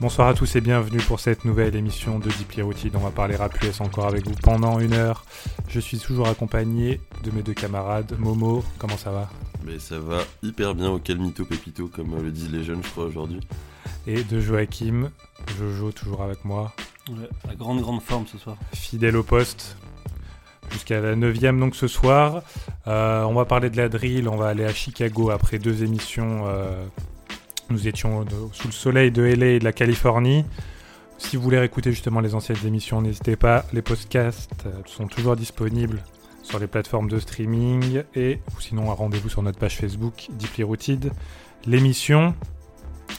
Bonsoir à tous et bienvenue pour cette nouvelle émission de Deeply Routine. On va parler rap US encore avec vous pendant une heure. Je suis toujours accompagné de mes deux camarades. Momo, comment ça va? Mais ça va hyper bien au calmito pépito comme le disent les jeunes je crois aujourd'hui. Et de Joachim, Jojo toujours avec moi. Ouais, la grande grande forme ce soir. Fidèle au poste. Jusqu'à la 9ème donc ce soir. Euh, on va parler de la drill, on va aller à Chicago après deux émissions euh, nous étions de- sous le soleil de LA et de la Californie. Si vous voulez réécouter justement les anciennes émissions, n'hésitez pas. Les podcasts euh, sont toujours disponibles sur les plateformes de streaming et ou sinon rendez-vous sur notre page Facebook Deeply Rooted. L'émission,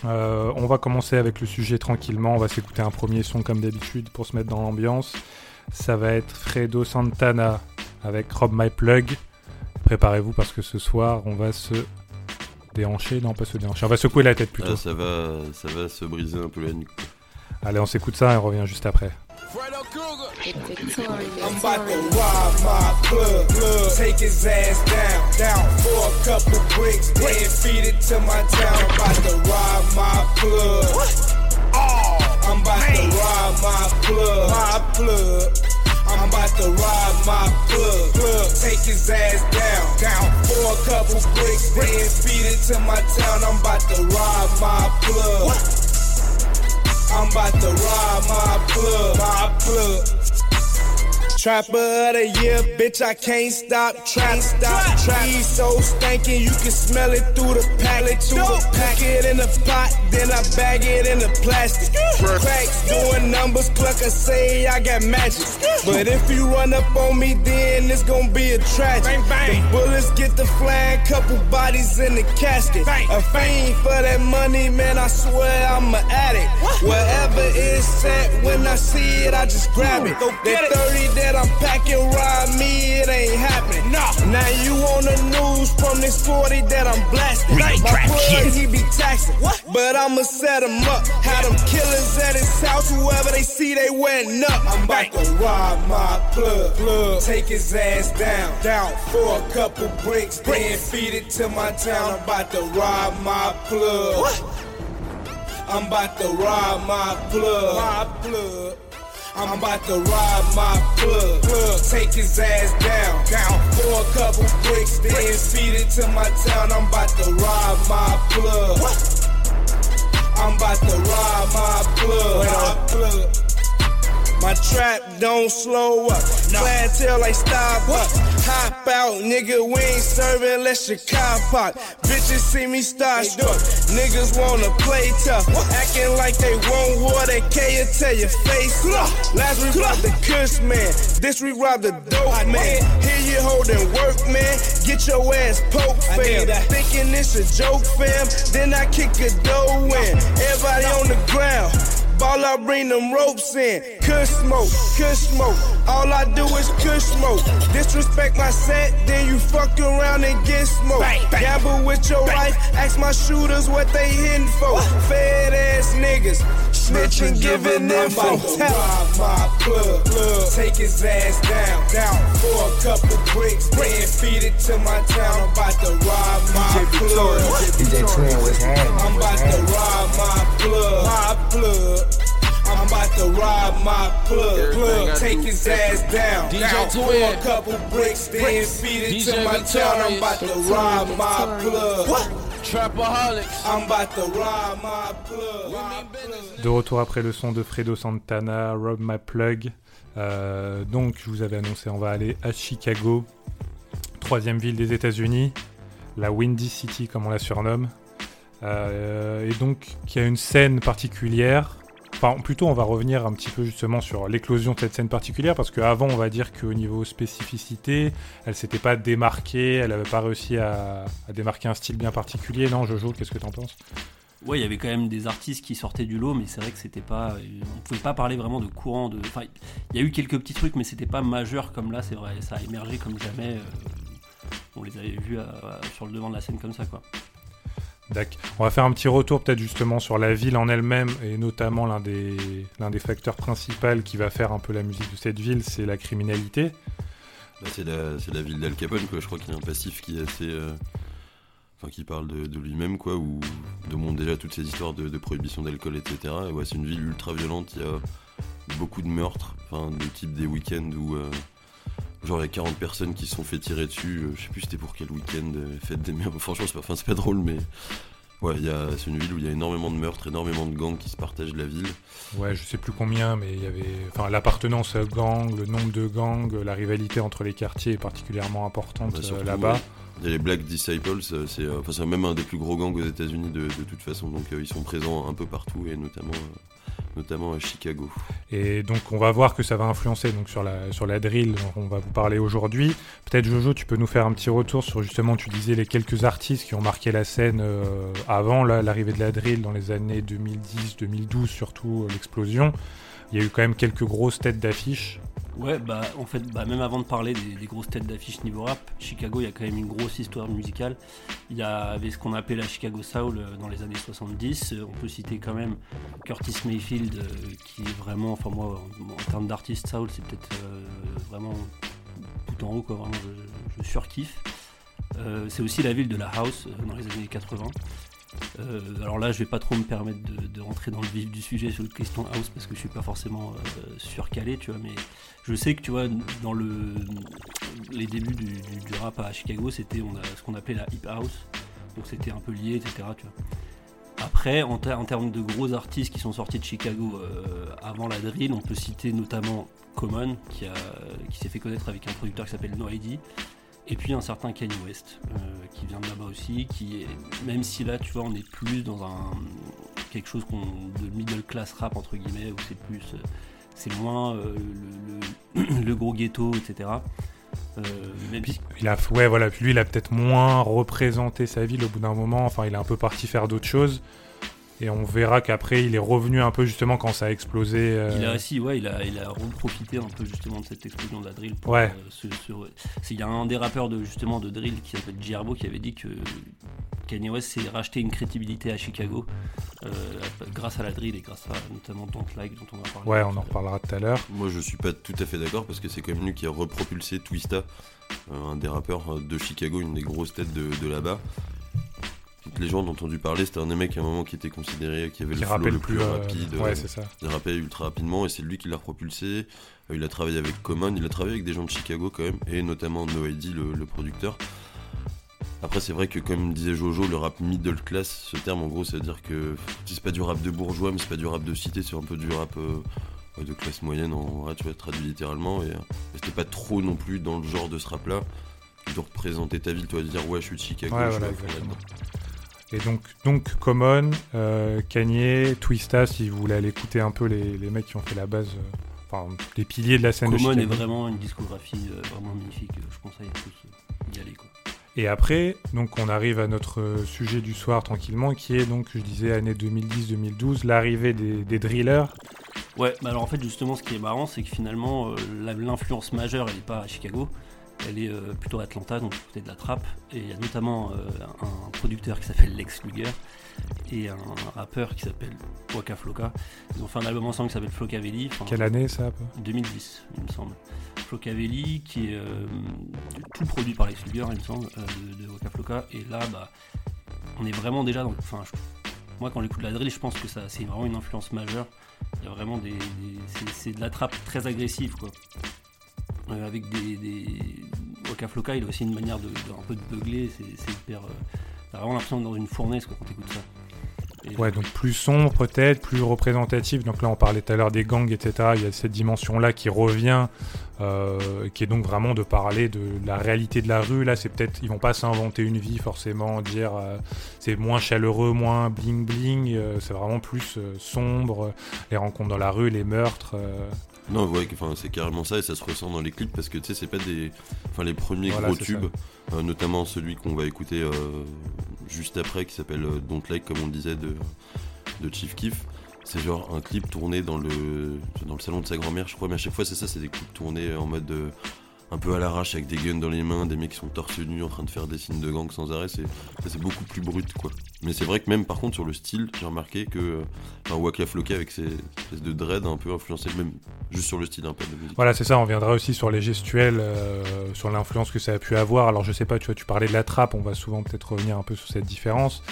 euh, on va commencer avec le sujet tranquillement. On va s'écouter un premier son comme d'habitude pour se mettre dans l'ambiance. Ça va être Fredo Santana avec Rob My Plug. Préparez-vous parce que ce soir on va se déhancher, non pas se déhancher, on va secouer la tête plutôt. Ah, ça va ça va se briser un peu la nuque. Allez, on s'écoute ça et on revient juste après. I'm about to rob my plug, plug, take his ass down, down for a couple bricks, then feed it to my town. I'm about to rob my plug. Oh, I'm about to rob my plug, my plug. I'm about to rob my plug, plug, take his ass down, down for a couple bricks, then feed it to my town. I'm about to rob my plug. I'm about to rob my plug, my plug. Trapper of the year, bitch, I can't stop, trap, stop, trap. He's so stankin', you can smell it through the pallet, through the pack it in the pot, then I bag it in the plastic. Cracks doing numbers, clucker say I got magic. But if you run up on me, then it's gonna be a tragedy. The bullets get the flying, couple bodies in the casket. A fiend for that money, man, I swear I'm an addict. Wherever it's set, when I see it, I just grab it. that 30 I'm packing, ride me, it ain't happening. Nah. Now you on the news from this 40 that I'm blasting. My plug, he be taxing. What? But I'ma set him up. Had them killers at his house, whoever they see, they went up. I'm about to rob my plug, plug. Take his ass down, down for a couple bricks, then feed it to my town. I'm about to rob my plug. I'm about to rob my plug. My plug. I'm about to rob my plug. plug. Take his ass down, down for a couple bricks, then feed it to my town. I'm about to rob my plug. I'm about to rob my plug. My plug. My trap don't slow up. Clientele like Starbucks. Hop out, nigga, we ain't serving unless your car pop. Bitches see me starstruck. Niggas wanna play tough. Acting like they want war, they K tell your face. Last we robbed the Kush man. This we robbed the dope man. Here you holding work, man. Get your ass poked, fam. Thinking it's a joke, fam. Then I kick a dough in. Everybody on the ground. Ball I bring them ropes in. Kush smoke, kush smoke. All I do is kush smoke. Disrespect my set, then you fuck around and get smoked. Gamble with your life, ask my shooters what they hitting for. Fed ass niggas, snitching, giving info. Rob my plug, plug. Take his ass down, down for a couple bricks, then feed it to my town. I'm about to rob my plug. DJ Twin was hanging. I'm about to rob my plug. My plug. I'm about to rob my plug. Plug. Take his ass down. DJ down for Twin. a couple bricks, then feed it to DJ my town. I'm about to rob my plug. Trapaholics. I'm about to rob my plug. My plug. De retour après le son de Fredo Santana, Rob My Plug. Euh, donc, je vous avais annoncé, on va aller à Chicago, troisième ville des États-Unis, la Windy City comme on la surnomme. Euh, et donc, qui a une scène particulière. Enfin, plutôt, on va revenir un petit peu justement sur l'éclosion de cette scène particulière, parce qu'avant, on va dire qu'au niveau spécificité, elle s'était pas démarquée, elle avait pas réussi à, démarquer un style bien particulier. Non, Jojo, qu'est-ce que t'en penses? Ouais, il y avait quand même des artistes qui sortaient du lot, mais c'est vrai que c'était pas. On pouvait pas parler vraiment de courant. De... Enfin, il y a eu quelques petits trucs, mais c'était pas majeur comme là, c'est vrai. Ça a émergé comme jamais. euh, On les avait vus à- sur le devant de la scène comme ça, quoi. On va faire un petit retour peut-être justement sur la ville en elle-même et notamment l'un des, facteurs principaux qui va faire un peu la musique de cette ville, c'est la criminalité. Bah, c'est la, ville d'Al Capone, quoi. Je crois qu'il y a un passif qui est assez. euh, qui parle de, lui-même quoi, ou de montre déjà toutes ces histoires de, prohibition d'alcool, etc. Et c'est une ville ultra violente. Il y a beaucoup de meurtres, enfin de type des week-ends où euh, genre il y a 40 personnes qui se sont fait tirer dessus. euh, je sais plus c'était pour quel week-end, euh, fête des mères. Franchement, c'est pas, enfin, c'est pas drôle, mais ouais, il y a, c'est une ville où il y a énormément de meurtres, énormément de gangs qui se partagent la ville. Ouais, je sais plus combien, mais il y avait. Enfin, l'appartenance à gang, le nombre de gangs, la rivalité entre les quartiers est particulièrement importante Bah, euh, là-bas. ouais. Il y a les Black Disciples, c'est enfin, c'est même un des plus gros gangs aux États-Unis de, de toute façon, donc euh, ils sont présents un peu partout et notamment, euh, notamment à Chicago. Et donc, on va voir que ça va influencer sur, la, sur drill dont on va vous parler aujourd'hui. Peut-être, Jojo, tu peux nous faire un petit retour sur justement, tu disais les quelques artistes qui ont marqué la scène euh, avant la- l'arrivée de la drill dans les années 2010, 2012, surtout euh, l'explosion. Il y a eu quand même quelques grosses têtes d'affiche. Ouais, bah en fait, bah, même avant de parler des, grosses têtes d'affiche niveau rap, Chicago, il y a quand même une grosse histoire musicale. Il y avait ce qu'on appelait la Chicago Soul euh, dans les années 70. Euh, On peut citer quand même Curtis Mayfield, euh, qui est vraiment, enfin moi, en, termes d'artiste soul, c'est peut-être vraiment tout en haut, quoi. Vraiment, je, surkiffe. C'est aussi la ville de la house dans les années 80. Euh, alors là, je vais pas trop me permettre de, rentrer dans le vif du sujet sur le question house parce que je suis pas forcément euh, surcalé, tu vois, mais je sais que tu vois dans le les débuts du, rap à Chicago c'était ce qu'on appelait la hip house. Donc c'était un peu lié etc après en, ter- en termes de gros artistes qui sont sortis de Chicago euh, avant la drill on peut citer notamment Common qui, qui s'est fait connaître avec un producteur qui s'appelle No ID et puis un certain Kanye West euh, qui vient de là-bas aussi qui est même si là tu vois on est plus dans un quelque chose qu'on de middle class rap entre guillemets où c'est plus euh, c'est moins euh, le, le- le gros ghetto, etc. Euh, même si- Il a, ouais, voilà, puis lui, il a peut-être moins représenté sa ville au bout d'un moment. Enfin, il est un peu parti faire d'autres choses. Et on verra qu'après, il est revenu un peu justement quand ça a explosé. euh, il a aussi, ouais, il a, il a profité un peu justement de cette explosion de la drill. Pour, Ouais. euh, c'est- Il y a un des rappeurs de justement de drill qui s'appelle Gierbo qui avait dit que Kanye West s'est racheté une crédibilité à Chicago euh, grâce à la drill et grâce à notamment Don't Like dont on va parler. Ouais, on en reparlera tout à l'heure. Moi, je suis pas tout à fait d'accord parce que c'est quand même lui qui a repropulsé Twista, euh, un des rappeurs de Chicago, une des grosses têtes de, de là-bas. Les gens ont entendu parler, c'était un des mecs à un moment qui était considéré, qui avait Qui le flow le plus. plus euh, rapide. ouais, euh, c'est ça. il rappait ultra rapidement et c'est lui qui l'a propulsé. Euh, il a travaillé avec Common, il a travaillé avec des gens de Chicago quand même, et notamment No ID, le, le producteur. Après, c'est vrai que comme disait Jojo, le rap middle class, ce terme en gros, ça veut dire que c'est pas du rap de bourgeois, mais c'est pas du rap de cité, c'est un peu du rap euh, de classe moyenne en vrai, tu vois, traduit littéralement. Et, et c'était pas trop non plus dans le genre de ce rap là, de représenter ta ville, toi, de dire ouais, je suis de Chicago, Ouais, je suis voilà, là-dedans. Et donc, donc Common, euh, Kanye, Twista, si vous voulez aller écouter un peu les, les mecs qui ont fait la base, euh, enfin, les piliers de la scène de Common est Chicago. vraiment une discographie euh, vraiment magnifique. Je conseille à tous euh, d'y aller. Quoi. Et après, donc on arrive à notre euh, sujet du soir tranquillement, qui est donc, je disais, année 2010-2012, l'arrivée des, des drillers. Ouais, bah alors en fait justement ce qui est marrant c'est que finalement euh, l'influence majeure elle n'est pas à Chicago, elle est euh, plutôt à Atlanta, donc du côté de la trappe. Et il y a notamment euh, un producteur qui s'appelle Lex Luger et un rappeur qui s'appelle Waka Flocka. Ils ont fait un album ensemble qui s'appelle Flocavelli. enfin, Quelle année ça un peu 2010, il me semble. Flocavelli, qui est euh, tout produit par Lex Luger, il me semble, euh, de, de Waka. Et là, bah, on est vraiment déjà dans. Enfin, je- moi, quand j'écoute la drill, je pense que ça, c'est vraiment une influence majeure. Il y a vraiment des. c'est de la trappe très agressive, quoi. Euh, avec des, des. Waka il a aussi une manière de, un peu de beugler. C'est, hyper. euh, t'as vraiment l'impression d'être dans une fournaise, quoi, quand t'écoutes ça. Ouais, donc plus sombre peut-être, plus représentatif. Donc là, on parlait tout à l'heure des gangs, etc. Il y a cette dimension-là qui revient, euh, qui est donc vraiment de parler de la réalité de la rue. Là, c'est peut-être, ils vont pas s'inventer une vie forcément, dire c'est moins chaleureux, moins bling bling. c'est vraiment plus sombre, les rencontres dans la rue, les meurtres. Non, ouais, que- enfin, c'est carrément ça et ça se ressent dans les clips parce que tu sais, c'est pas des. Enfin, les premiers Voilà, gros tubes, euh, notamment celui qu'on va écouter euh, juste après qui s'appelle euh, Don't Like, comme on le disait, de, de Chief Keef. C'est genre un clip tourné dans le, dans le salon de sa grand-mère, je crois, mais à chaque fois, c'est ça, c'est des clips tournés en mode. euh, un peu à l'arrache avec des guns dans les mains, des mecs qui sont torse nu en train de faire des signes de gang sans arrêt, c'est beaucoup plus brut quoi. Mais c'est vrai que même par contre sur le style, j'ai remarqué que euh, enfin, Waka Flocka avec ses espèces de dread un peu influencé, même juste sur le style un peu de musique. Voilà, c'est ça, on viendra aussi sur les gestuels, euh, sur l'influence que ça a pu avoir. Alors je sais pas, tu vois, tu parlais de la trappe, on va souvent peut-être revenir un peu sur cette différence.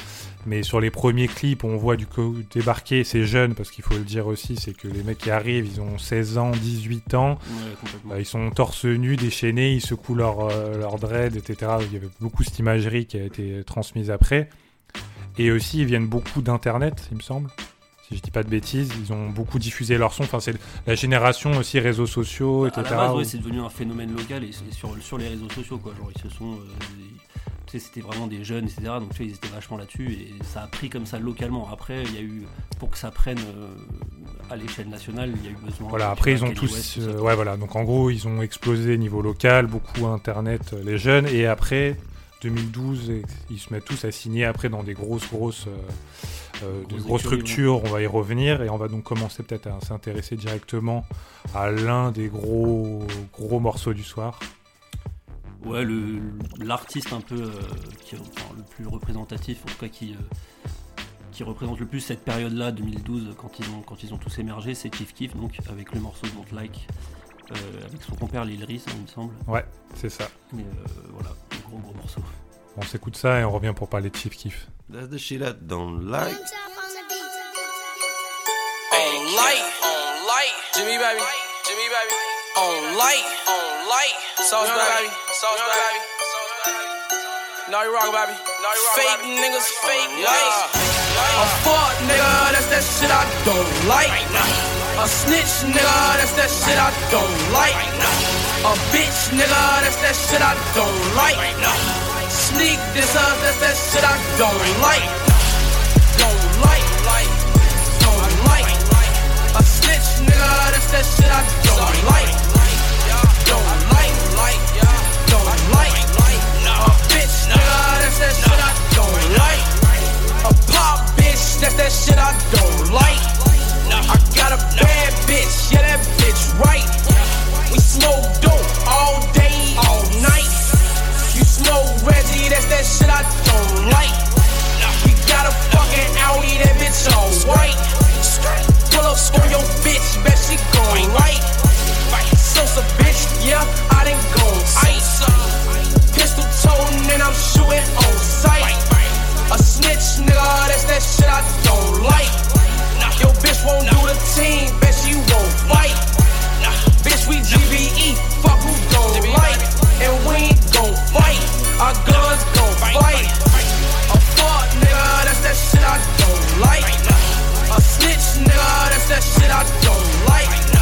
Mais sur les premiers clips, on voit du coup débarquer ces jeunes, parce qu'il faut le dire aussi, c'est que les mecs qui arrivent, ils ont 16 ans, 18 ans, Ouais. Euh, ils sont torse nu, déchaînés, ils secouent leur, euh, leur dread, etc. Il y avait beaucoup cette imagerie qui a été transmise après. Et aussi, ils viennent beaucoup d'Internet, il me semble. Si je dis pas de bêtises, ils ont beaucoup diffusé leur son. Enfin, c'est la génération aussi réseaux sociaux, À etc. la base, ouais, où- c'est devenu un phénomène local et sur, sur les réseaux sociaux, quoi. Genre, ils se sont. euh, tu sais, c'était vraiment des jeunes, etc. Donc, tu ils étaient vachement là-dessus et ça a pris comme ça localement. Après, il y a eu. Pour que ça prenne euh, à l'échelle nationale, il y a eu besoin. Voilà, après ils ont tous, West, euh, ouais voilà, donc en gros ils ont explosé niveau local, beaucoup internet, les jeunes, et après 2012, et- ils se mettent tous à signer après dans des grosses grosses, euh, euh, de grosses structures, on va y revenir, et on va donc commencer peut-être à s'intéresser directement à l'un des gros gros morceaux du soir. Ouais, le l'artiste un peu euh, qui enfin, le plus représentatif, en tout cas qui, euh, qui représente le plus cette période-là, 2012, quand ils ont, quand ils ont tous émergé, c'est Chief Keef, donc avec le morceau Don't Like, avec son compère Lil Reese, il me semble. Ouais, c'est ça. Et, euh, un gros gros morceau. On s'écoute ça et on revient pour parler de Chief Keef. That's the shit I don't like. On light, on light, Jimmy baby, Jimmy baby. On light, on light, sauce baby, sauce baby. No you rock baby, no you rock Fake niggas, fake light. A fuck nigga, that's that shit I don't like. A snitch nigga, that's that shit I don't like. A bitch nigga, that's that shit I don't like. Sneak this up, that's that shit I don't like. Don't like, like, don't like. A snitch nigga, that's that shit I don't like. Don't like, like, don't like. A bitch nigga, that's that shit I don't like. A pop bitch, that's that shit I don't like. I got a bad bitch, yeah that bitch right. We smoke dope all day, all night. You smoke Reggie, that's that shit I don't like. We got a fucking Audi, that bitch all white. Pull up on your bitch, bet she going right. Sosa bitch, yeah, I done gone ice. Pistol toting and I'm shooting on sight. A snitch, nigga, that's that shit I don't like. Your bitch won't do the team, bet she won't we GBE, fuck who gon' like. And we ain't gon' fight, our guns gon' fight. A fuck, nigga, that's that shit I don't like. A snitch, nigga, that's that shit I don't like.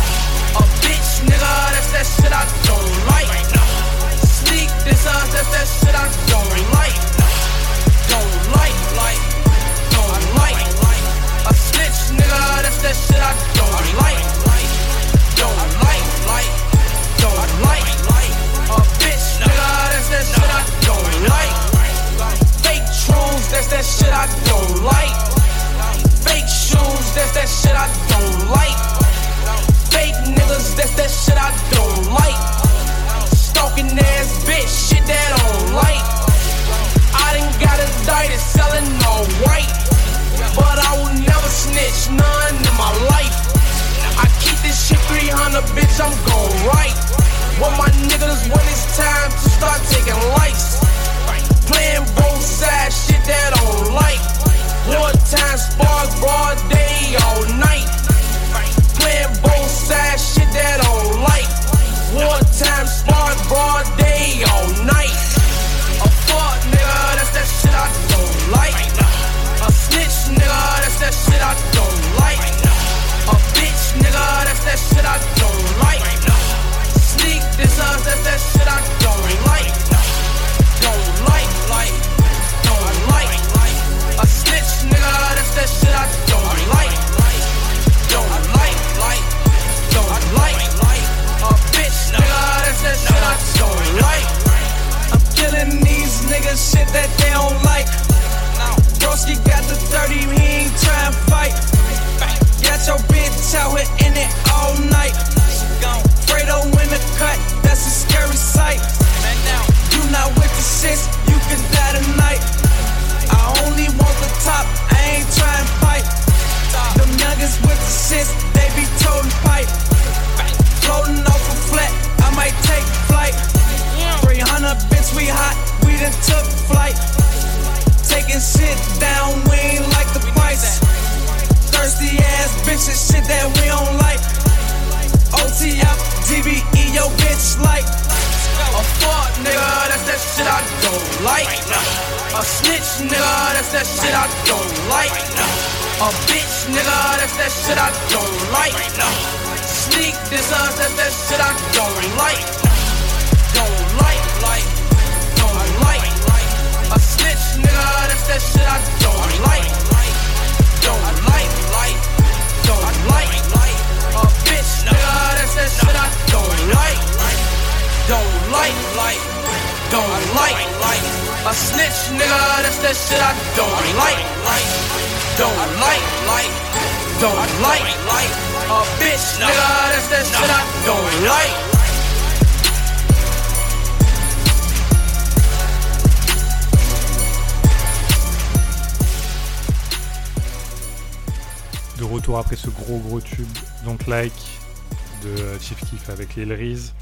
Avec Lil Reese.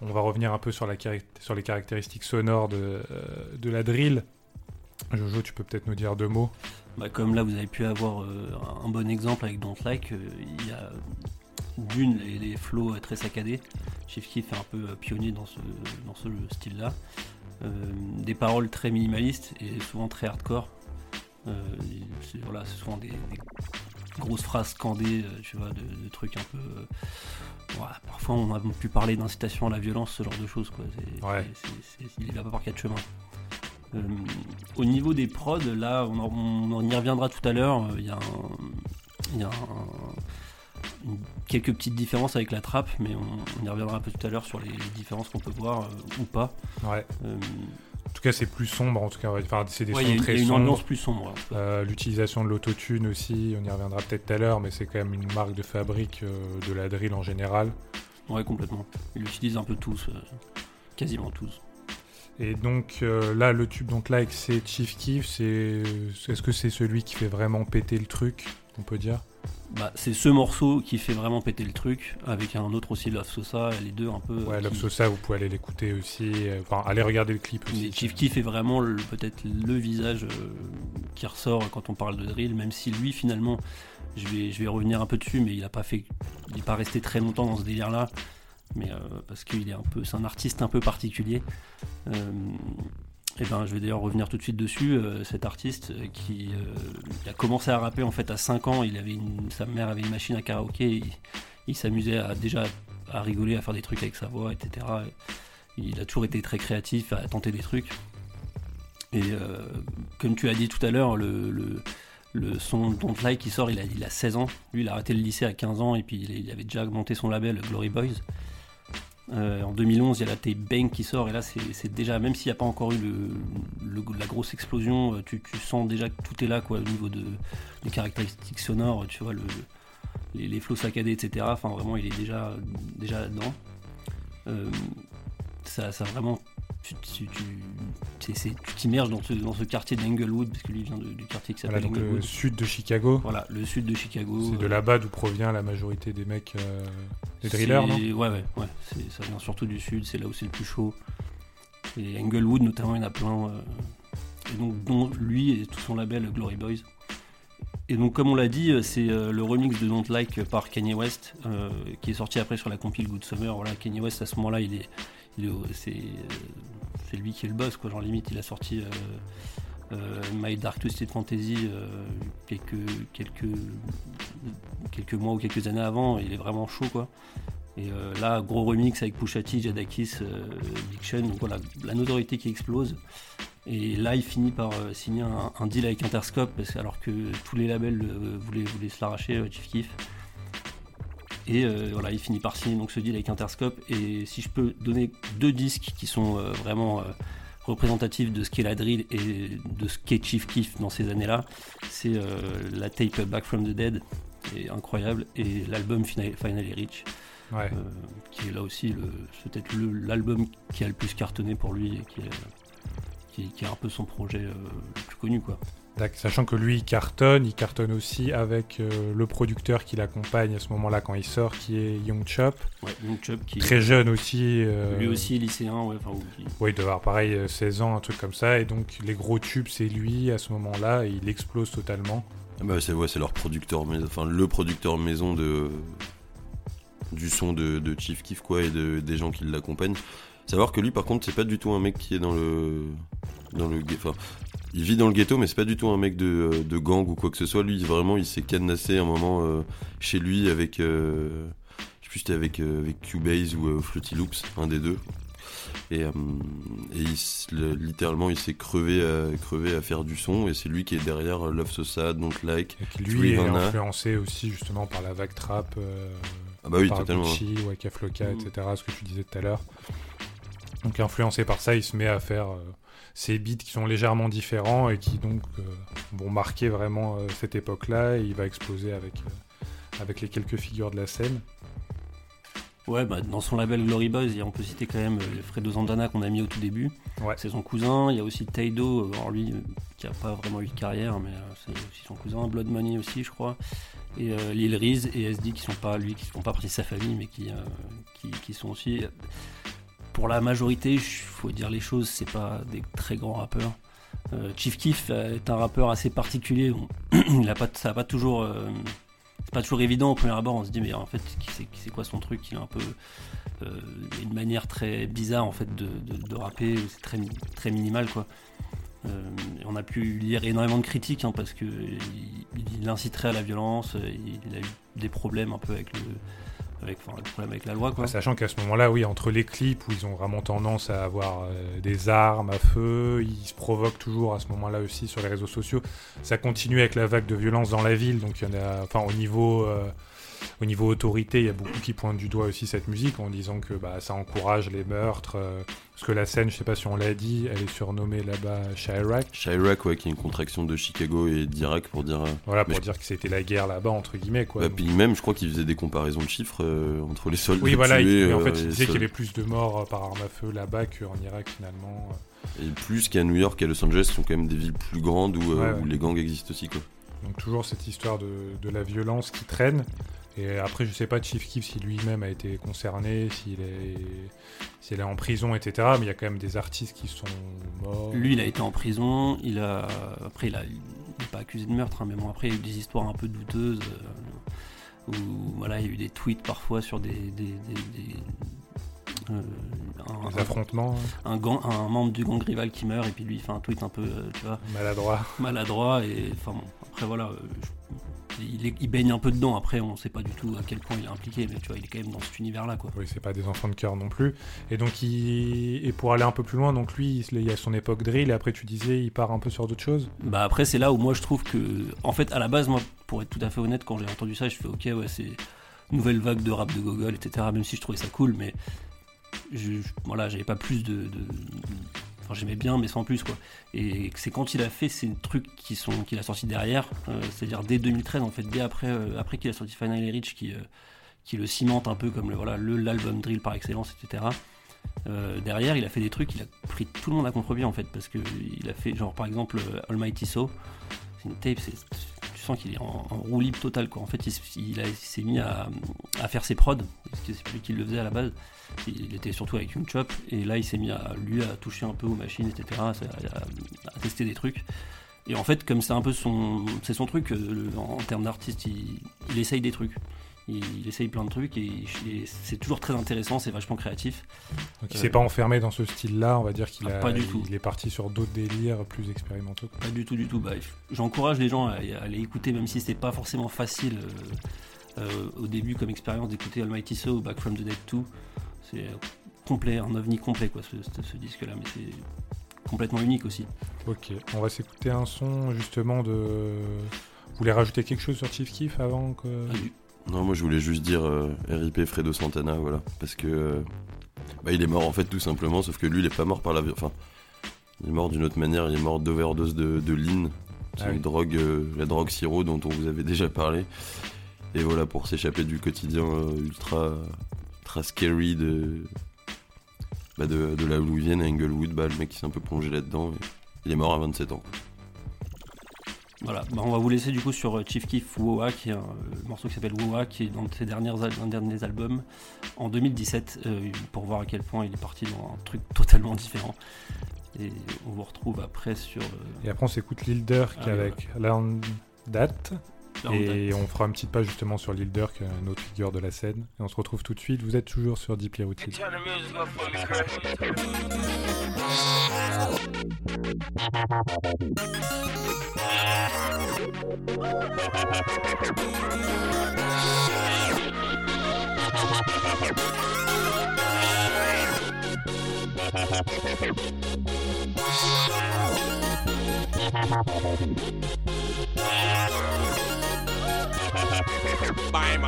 On va revenir un peu sur, la les caractéristiques sonores de, euh, de la drill. Jojo, tu peux peut-être nous dire deux mots. Bah, comme là, vous avez pu avoir euh, un bon exemple avec Don't Like, euh, il y a d'une, les, les flows euh, très saccadés. Chief Keef est un peu pionnier dans ce, style-là. Des paroles très minimalistes et souvent très hardcore. C'est voilà, souvent des, des grosses phrases scandées, tu vois, de trucs un peu. On a pu parler d'incitation à la violence, ce genre de choses. Quoi. C'est- Ouais. il va pas par quatre chemins. Euh, au niveau des prods, là, on, en- on en y reviendra tout à l'heure. euh, Il y a, un- il y a un- une- quelques petites différences avec la trappe, mais on, on y reviendra un peu tout à l'heure sur les différences qu'on peut voir euh, ou pas. Ouais. En tout cas, c'est plus sombre. En tout cas, enfin, c'est des ouais, sons y a, il y très a une ambiance plus sombre. L'utilisation de l'autotune aussi, on y reviendra peut-être tout à l'heure, mais c'est quand même une marque de fabrique de la drill en général. Ouais, complètement. Ils l'utilisent un peu tous, euh, quasiment tous. Et donc euh, là, le tube donc like, c'est Chief Keef. C'est est-ce que c'est celui qui fait vraiment péter le truc, on peut dire? Bah, c'est ce morceau qui fait vraiment péter le truc, avec un autre aussi, Love Sosa, les deux un peu. euh, Ouais, Love qui- Sosa, vous pouvez aller l'écouter aussi. euh, Enfin, allez regarder le clip aussi. Mais Chief Keef est vraiment peut-être le visage euh, qui ressort quand on parle de drill, même si lui finalement, je vais, revenir un peu dessus, mais il a pas fait, il n'est pas resté très longtemps dans ce délire-là, mais euh, parce qu'il est un peu, c'est un artiste un peu particulier. et ben, je vais d'ailleurs revenir tout de suite dessus. euh, cet artiste euh, qui euh, a commencé à rapper en fait à 5 ans, il avait sa mère avait une machine à karaoké, il, s'amusait à déjà à rigoler, à faire des trucs avec sa voix, etc. Il a toujours été très créatif, à tenter des trucs. Et euh, comme tu as dit tout à l'heure, le, le son Don't Like qui sort, il a, il a 16 ans. Lui, il a arrêté le lycée à 15 ans et puis il, avait déjà monté son label Glory Boys. Euh, en 2011, il y a la tape Bang qui sort et là, c'est déjà, même s'il n'y a pas encore eu le, la grosse explosion, euh, tu, sens déjà que tout est là quoi, au niveau de, caractéristiques sonores, tu vois, le, les, les flots saccadés, etc. Enfin, vraiment, il est déjà, déjà là-dedans. Euh, ça, ça vraiment tu t'immerges dans ce, dans ce quartier d'Englewood parce que lui vient de- du quartier qui Voilà, s'appelle donc le sud de Chicago. Voilà, le sud de Chicago. C'est de euh, là-bas d'où provient la majorité des mecs, euh, des drillers, non? Ouais, ouais, ouais. Ça vient surtout du sud, c'est là où c'est le plus chaud. Et Englewood, notamment, il y en a plein. euh, et donc, dont lui et tout son label Glory Boys. Et donc, comme on l'a dit, c'est le remix de Don't Like par Kanye West, euh, qui est sorti après sur la compile Good Summer. Voilà, Kanye West, à ce moment-là, il est, c'est, euh, c'est lui qui est le boss, quoi. Genre, limite, il a sorti euh, euh, My Dark Twisted Fantasy quelques, quelques, quelques mois ou quelques années avant. Il est vraiment chaud, quoi. Et là, gros remix avec Pusha T, Jadakis, Sean. Donc voilà, la notoriété qui explose. Et là, il finit par signer un, deal avec Interscope, parce alors que tous les labels voulaient, voulaient se l'arracher, Chief Keef. Et euh, voilà, il finit par signer donc ce deal avec Interscope. Et si je peux donner deux disques qui sont euh, vraiment euh, représentatifs de ce qu'est la drill et de ce qu'est Chief Keef dans ces années-là, c'est la tape Back from the Dead, qui est incroyable, et l'album Final- Finally Rich, Ouais. qui est là aussi peut-être l'album qui a le plus cartonné pour lui et qui est, qui, qui est un peu son projet le plus connu quoi. Sachant que lui, il cartonne, il cartonne aussi avec euh, le producteur qui l'accompagne à ce moment-là quand il sort, qui est Young Chop. Ouais, Young Chubb qui Très jeune aussi. euh, lui aussi lycéen, ouais, enfin, Oui, il doit avoir pareil euh, 16 ans, un truc comme ça. Et donc, les gros tubes, c'est lui à ce moment-là. Et il explose totalement. Ah Bah, c'est ouais, leur producteur, mais- enfin le producteur maison de du son de, de Chief Keef quoi et de, des gens qui l'accompagnent. Savoir que lui, par contre, c'est pas du tout un mec qui est dans le. Dans le. Enfin, il vit dans le ghetto, mais c'est pas du tout un mec de, euh, de gang ou quoi que ce soit. Lui, vraiment, il s'est cadenassé un moment euh, chez lui avec. euh, je sais plus si c'était avec, euh, avec Cubase ou euh, Fruity Loops, un des deux. Et, euh, il littéralement, il s'est crevé à, crevé à faire du son. Et c'est lui qui est derrière Love So Sad, Don't Like. Et qui lui est influencé aussi justement par la vague trap, euh, Ah bah oui, par totalement. Gucci, Waka Flocka, Mm. etc. Ce que tu disais tout à l'heure. Donc influencé par ça, il se met à faire euh, ces beats qui sont légèrement différents et qui donc euh, vont marquer vraiment euh, cette époque-là. Et il va exploser avec, euh, avec les quelques figures de la scène. Ouais, bah, dans son label Glory a- on peut citer quand même Fredo Zandana qu'on a mis au tout début. Ouais. C'est son cousin. Il y a aussi Taido, alors lui, qui a pas vraiment eu de carrière, mais c'est aussi son cousin. Blood Money aussi, je crois. Et euh, Lil Reese et SD qui sont pas lui, qui font pas partie de sa famille, mais qui, euh, qui, qui sont aussi. Pour la majorité, il faut dire les choses, c'est pas des très grands rappeurs. Euh, Chief Keef euh, est un rappeur assez particulier. Bon, il a pas, ça a pas toujours. euh, c'est pas toujours évident au premier abord. On se dit mais en fait c'est quoi son truc? Il a un peu une manière très bizarre en fait de, rapper. C'est très très minimal quoi. On a pu lire énormément de critiques hein, parce que il inciterait à la violence. Il, il a eu des problèmes un peu avec le quoi. Sachant qu'à ce moment-là, oui, entre les clips où ils ont vraiment tendance à avoir euh, des armes à feu, ils se provoquent toujours à ce moment-là aussi sur les réseaux sociaux. Ça continue avec la vague de violence dans la ville, donc enfin au niveau, euh, au niveau autorité, il y a beaucoup qui pointent du doigt aussi cette musique en disant que bah, ça encourage les meurtres. euh, parce que la scène, je sais pas si on l'a dit, elle est surnommée là-bas Chirac. Chirac, ouais, qui est une contraction de Chicago et d'Irak pour dire. euh, Voilà, pour dire que c'était la guerre là-bas entre guillemets quoi. bah, Donc- puis même, je crois qu'il faisait des comparaisons de chiffres euh, entre les soldats oui, voilà, tués. il, mais en euh, fait, il disait qu'il y avait plus de morts par arme à feu là-bas qu'en Irak finalement. Et plus qu'à New York et à Los Angeles, qui sont quand même des villes plus grandes où, euh, ouais. les gangs existent aussi. Quoi. Donc toujours cette histoire de, de la violence qui traîne. Et après, je sais pas Chief Keef si lui-même a été concerné, s'il est, s'il est en prison, etc. Mais il y a quand même des artistes qui sont morts. Lui, il a été en prison. Il a après, il a, il pas accusé de meurtre, hein, mais bon, après, il y a eu des histoires un peu douteuses euh, où voilà, il y a eu des tweets parfois sur des, des, des- des- euh, un, Des affrontements un, gang- un membre du gang rival qui meurt et puis lui il fait un tweet un peu, euh, tu vois, maladroits. maladroit et enfin bon, après voilà. euh, il, est- il baigne un peu dedans. Après, on sait pas du tout à quel point il est impliqué, mais tu vois, il est quand même dans cet univers-là, quoi. Oui, c'est pas des enfants de cœur non plus. Et donc, il... et pour aller un peu plus loin, donc lui, il y a son époque drill. Et après, tu disais, il part un peu sur d'autres choses. Bah après c'est là où moi je trouve que en fait à la base moi pour être tout à fait honnête quand j'ai entendu ça je fais ok ouais c'est nouvelle vague de rap de Gogol etc même si je trouvais ça cool mais je, je- voilà j'avais pas plus de, de- j'aimais bien mais sans plus quoi et c'est quand il a fait ces trucs qui sont qu'il a sorti derrière euh, c'est-à-dire dès 2013 en fait dès après euh, après qu'il a sorti Finally Rich qui euh, qui le cimente un peu comme voilà le l'album drill par excellence etc derrière, il a fait des trucs, il a pris tout le monde à contre-pied en fait, parce que il a fait, genre par exemple, Almighty So, c'est une tape, tu sens qu'il est en, en roue libre totale quoi. En fait, il, il il s'est mis à, à faire ses prods, parce que c'est lui qui le faisait à la base. Il était surtout avec une chop, et là il s'est mis à lui à toucher un peu aux machines, etc., à, à- à tester des trucs. Et en fait, comme c'est un peu son, c'est son truc, euh, le- en, en termes d'artiste, il, il essaye des trucs. Il, il essaye plein de trucs et, et c'est toujours très intéressant, c'est vachement créatif. Donc, il Euh, s'est pas enfermé dans ce style-là. On va dire qu'il ah, a, pas du tout. il est parti sur d'autres délires plus expérimentaux. Pas du tout, du tout. Bah, J'encourage les gens à, à aller écouter, même si c'est pas forcément facile euh, euh, au début comme expérience d'écouter Almighty So ou Back from the Dead 2. C'est euh, complet, un ovni complet quoi, ce, ce- ce disque-là, mais c'est complètement unique aussi. Ok, on va s'écouter un son justement de. Vous voulez rajouter quelque chose sur Chief Keef avant que. Ah, du- Non, moi je voulais juste dire euh, RIP Fredo Santana, voilà. Parce que. euh, bah, il est mort en fait tout simplement, sauf que lui il est pas mort par la. Enfin. Il est mort d'une autre manière, il est mort d'overdose de, de lean. C'est Ah une oui. drogue, euh, la drogue sirop dont on vous avait déjà parlé. Et voilà, pour s'échapper du quotidien euh, ultra, ultra scary de, bah, de, de là où ils viennent à Inglewood, bah, le mec il s'est un peu plongé là-dedans. et il est mort à 27 ans. Voilà, Bah, on va vous laisser du coup sur euh, Chief Keef Woa, qui est un euh, morceau qui s'appelle Woa, qui est dans ses dernières al- un derniers albums en 2017, euh, pour voir à quel point il est parti dans un truc totalement différent. Et on vous retrouve après sur. euh, Et après, on s'écoute Lil Durk Ah avec Learn That. Et on fera une petite page justement sur Lil Durk, une autre figure de la scène. Et on se retrouve tout de suite. Vous êtes toujours sur Deeply Rooted. Bye.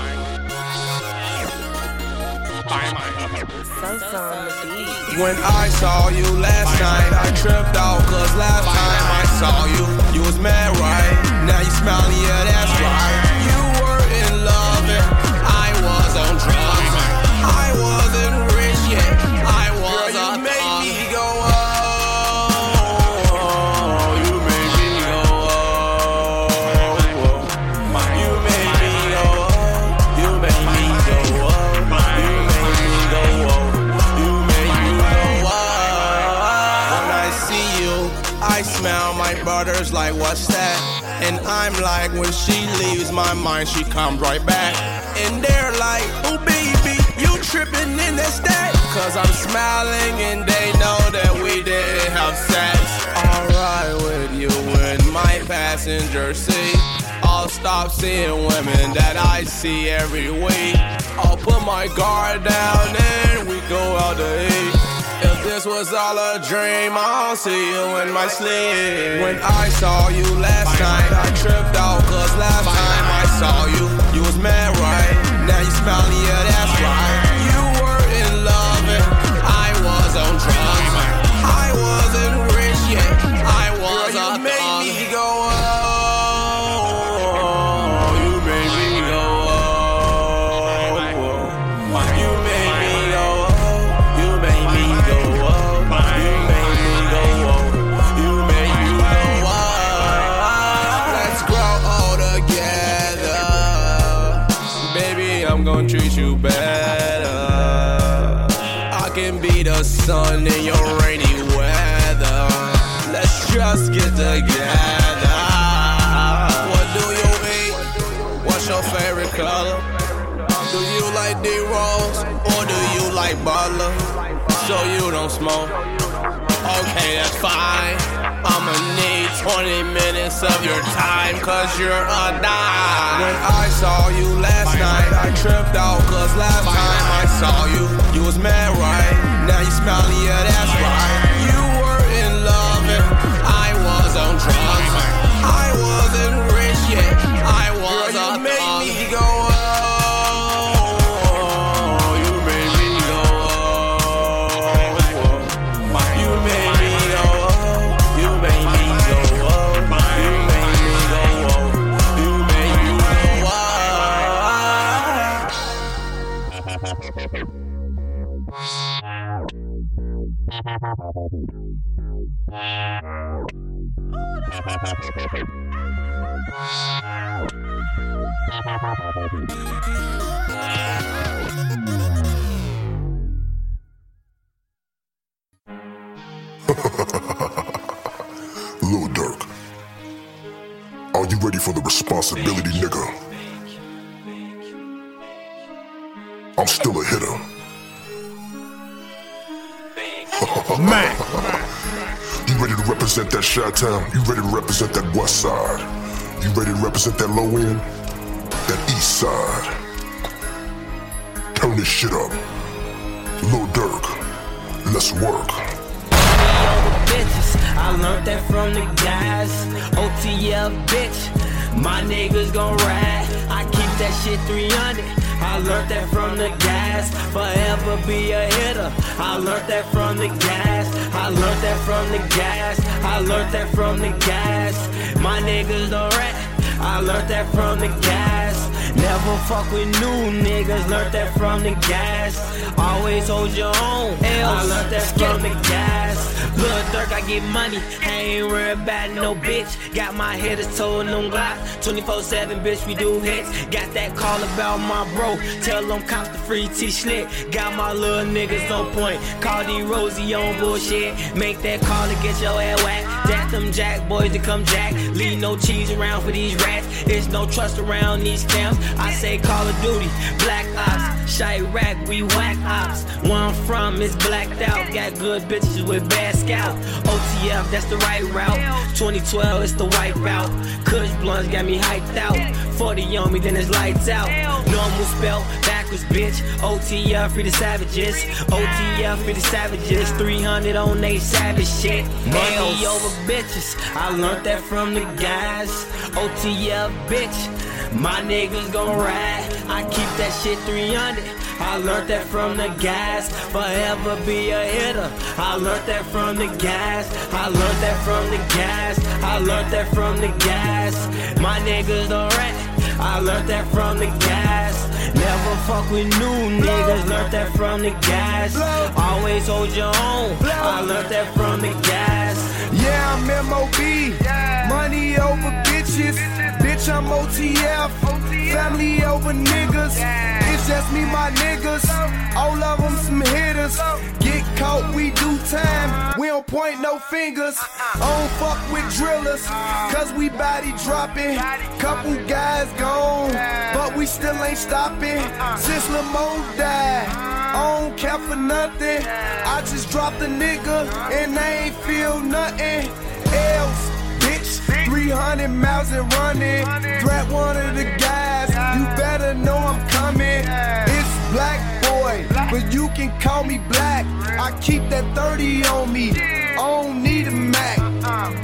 When I saw you last night, I tripped out cause last time I saw you, you was mad right. Now you smiling, yeah, that's right. You were in love and I was on drugs. I wasn't And I'm like when she leaves my mind, she comes right back. And they're like, oh baby, you tripping in that stat? Cause I'm smiling and they know that we didn't have sex. Alright with you in my passenger seat. I'll stop seeing women that I see every week. I'll put my guard down and we go out to eat. If this was all a dream, I'll see you in my sleep. When I saw you last night, I tripped out cause last time I saw you, you was mad right. Now you smiling, yeah, that's you better. I can be the sun in your rainy weather. Let's just get together. What do you eat? What's your favorite color? Do you like D-Rose or do you like Butler? So you don't smoke? Okay, that's fine. I'ma need 20 minutes of your time cause you're a dime. When I saw you last night, I tripped out cause last time I saw you, you was mad right. Now you smiling, yeah, that's right. You were in love and I was on drugs. Lil Durk. Are you ready for the responsibility, nigga? I'm still a hitter. Oh, man, You ready to represent that Chi Town? You ready to represent that West Side? You ready to represent that low end? That East Side? Turn this shit up. Lil Durk, let's work. bitches. I learned that from the guys. OTL bitch. My niggas gon' ride. I keep that shit 300. I learned that from the gas. Forever be a hitter. I learned that from the gas. I learned that from the gas. I learned that from the guys. My niggas don't rap. I learned that from the guys. Never fuck with new niggas, learned that from the gas. Always hold your own, I learned that from the gas. Blood Dirk, I get money, I ain't worried about no bitch. Got my hitters told on Glock, 24-7 bitch, we do hits. Got that call about my bro, tell them cops the free T-Schlick. Got my little niggas on point, call D Rosie on bullshit. Make that call to get your ass whacked. Jack them jack boys to come jack. Leave no cheese around for these rats. It's no trust around these camps. I say Call of Duty, Black Ops, Chirac, we whack ops. Where I'm from is blacked out. Got good bitches with bad scalp. OTF, that's the right route. 2012, it's the wipe out. Kush blunts got me hyped out. 40 on me, then it's lights out. Normal spell, backwards, bitch. OTF, free the savages. OTF, free the savages. 300 on they savage shit. Money over bitches. I learned that from the guys. OTF, bitch. My niggas gon' ride. I keep that shit 300. I learned that from the guys. Forever be a hitter. I learned that from the guys. I learned that from the guys. I learned that from the guys. My niggas don't rat. I learned that from the guys. Never fuck with new niggas. Learned that from the guys. Always hold your own. I learned that from the guys. Yeah, I'm MOB. Money over bitches. Bitch, I'm OTF. Family over niggas. It's just me, my niggas. All of them some hitters. Get caught, we do time. We don't point no fingers. I don't fuck with drillers. Cause we body dropping. Couple guys gone. But we still ain't stopping. Since Lamone died. I don't care for nothing. I just dropped a nigga and I ain't feel nothing else. Bitch, 300 miles and running. Threat one of the guys. You better know I'm coming. It's Black Boy, but you can call me Black. I keep that 30 on me. I don't need a Mac.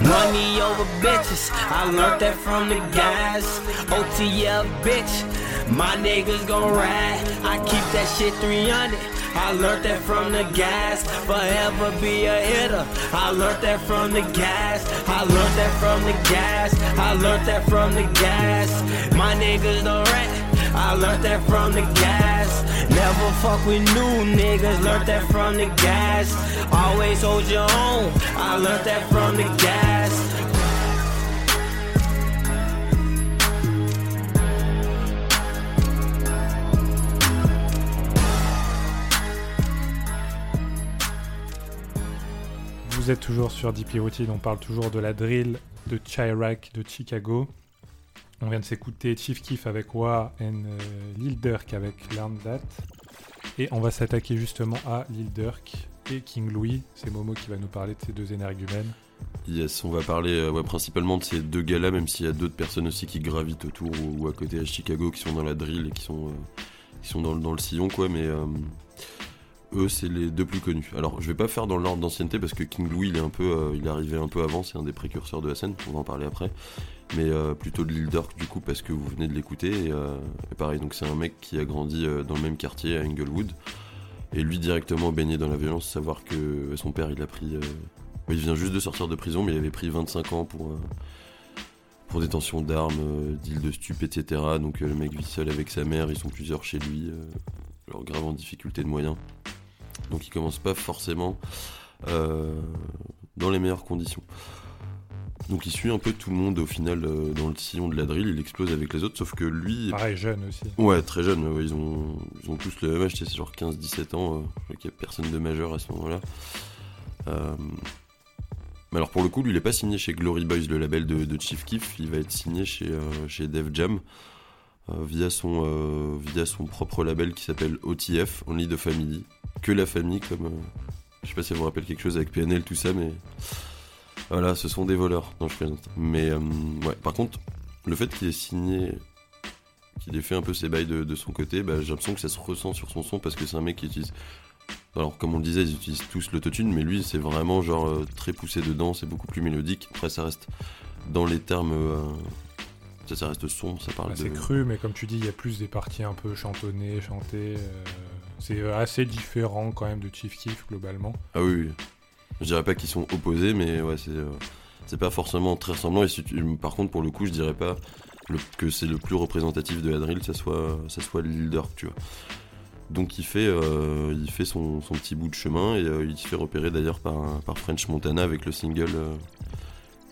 Money over bitches, I learned that from the guys. OTL bitch, my niggas gon' ride. I keep that shit 300. I learned that from the gas. Forever be a hitter. I learned that from the gas. I learned that from the gas. I learned that from the gas. My niggas don't rat. I learned that from the gas. Never fuck with new niggas. Learned that from the gas. Always hold your own. I learned that from the guys. Vous êtes toujours sur Deep Routine, on parle toujours de la drill de Chirac de Chicago. On vient de s'écouter Chief Keef avec Wa et euh, Lil Durk avec Learn That. Et on va s'attaquer justement à Lil Durk et King Louis. C'est Momo qui va nous parler de ces deux énergumènes. Yes, on va parler euh, principalement de ces deux gars-là, même s'il y a d'autres personnes aussi qui gravitent autour ou, à côté à Chicago, qui sont dans la drill et qui sont, euh, dans, le- sillon, quoi. Mais eux, c'est les deux plus connus. Alors, je vais pas faire dans l'ordre d'ancienneté parce que King Louis, il est un peu, euh, il est arrivé un peu avant. C'est un des précurseurs de la scène. On va en parler après. Mais euh, plutôt de Lil Durk du coup parce que vous venez de l'écouter. Et, euh, pareil, donc c'est un mec qui a grandi dans le même quartier à Inglewood. Et lui directement baigné dans la violence, savoir que son père il a pris. il vient juste de sortir de prison, mais il avait pris 25 ans pour, pour détention d'armes, deal de stup, etc. Donc le mec vit seul avec sa mère, ils sont plusieurs chez lui, alors grave en difficulté de moyens. Donc il commence pas forcément euh, dans les meilleures conditions. Donc il suit un peu tout le monde au final euh, dans le sillon de la drill, il explose avec les autres, sauf que lui, Pareil, jeune aussi. Ouais, très jeune, ouais, ils, ont, ils ont tous le même âge, c'est genre 15-17 ans, euh, qu'il n'y a personne de majeur à ce moment-là. Mais alors pour le coup, lui, il n'est pas signé chez Glory Boys, le label de, de Chief Keef, il va être signé chez, chez Def Jam, via, son, euh, via son propre label qui s'appelle OTF, Only the Family, que la famille, comme... euh, je sais pas si ça vous rappelle quelque chose avec PNL, tout ça, mais... Voilà, ce sont des voleurs. Non, je plaisante. Mais euh, ouais, par contre, le fait qu'il ait signé qu'il ait fait un peu ses bails de, son côté, bah, j'ai l'impression que ça se ressent sur son son parce que c'est un mec qui utilise. Alors, comme on le disait, ils utilisent tous l'autotune, mais lui, c'est vraiment genre euh, très poussé dedans, c'est beaucoup plus mélodique. Après, ça reste dans les termes. euh, ça, ça reste sombre, ça parle Bah, de. c'est cru, mais comme tu dis, il y a plus des parties un peu chantonnées, chantées. euh, c'est euh, assez différent quand même de Chief Keef globalement. Ah oui, oui. Je dirais pas qu'ils sont opposés, mais ouais, c'est. euh, c'est pas forcément très ressemblant. Et si tu- par contre, pour le coup, je dirais pas le- que c'est le plus représentatif de la drill, ça soit, ça soit tu vois. Donc il fait, euh, il fait son, son petit bout de chemin et euh, il se fait repérer d'ailleurs par, par French Montana avec le single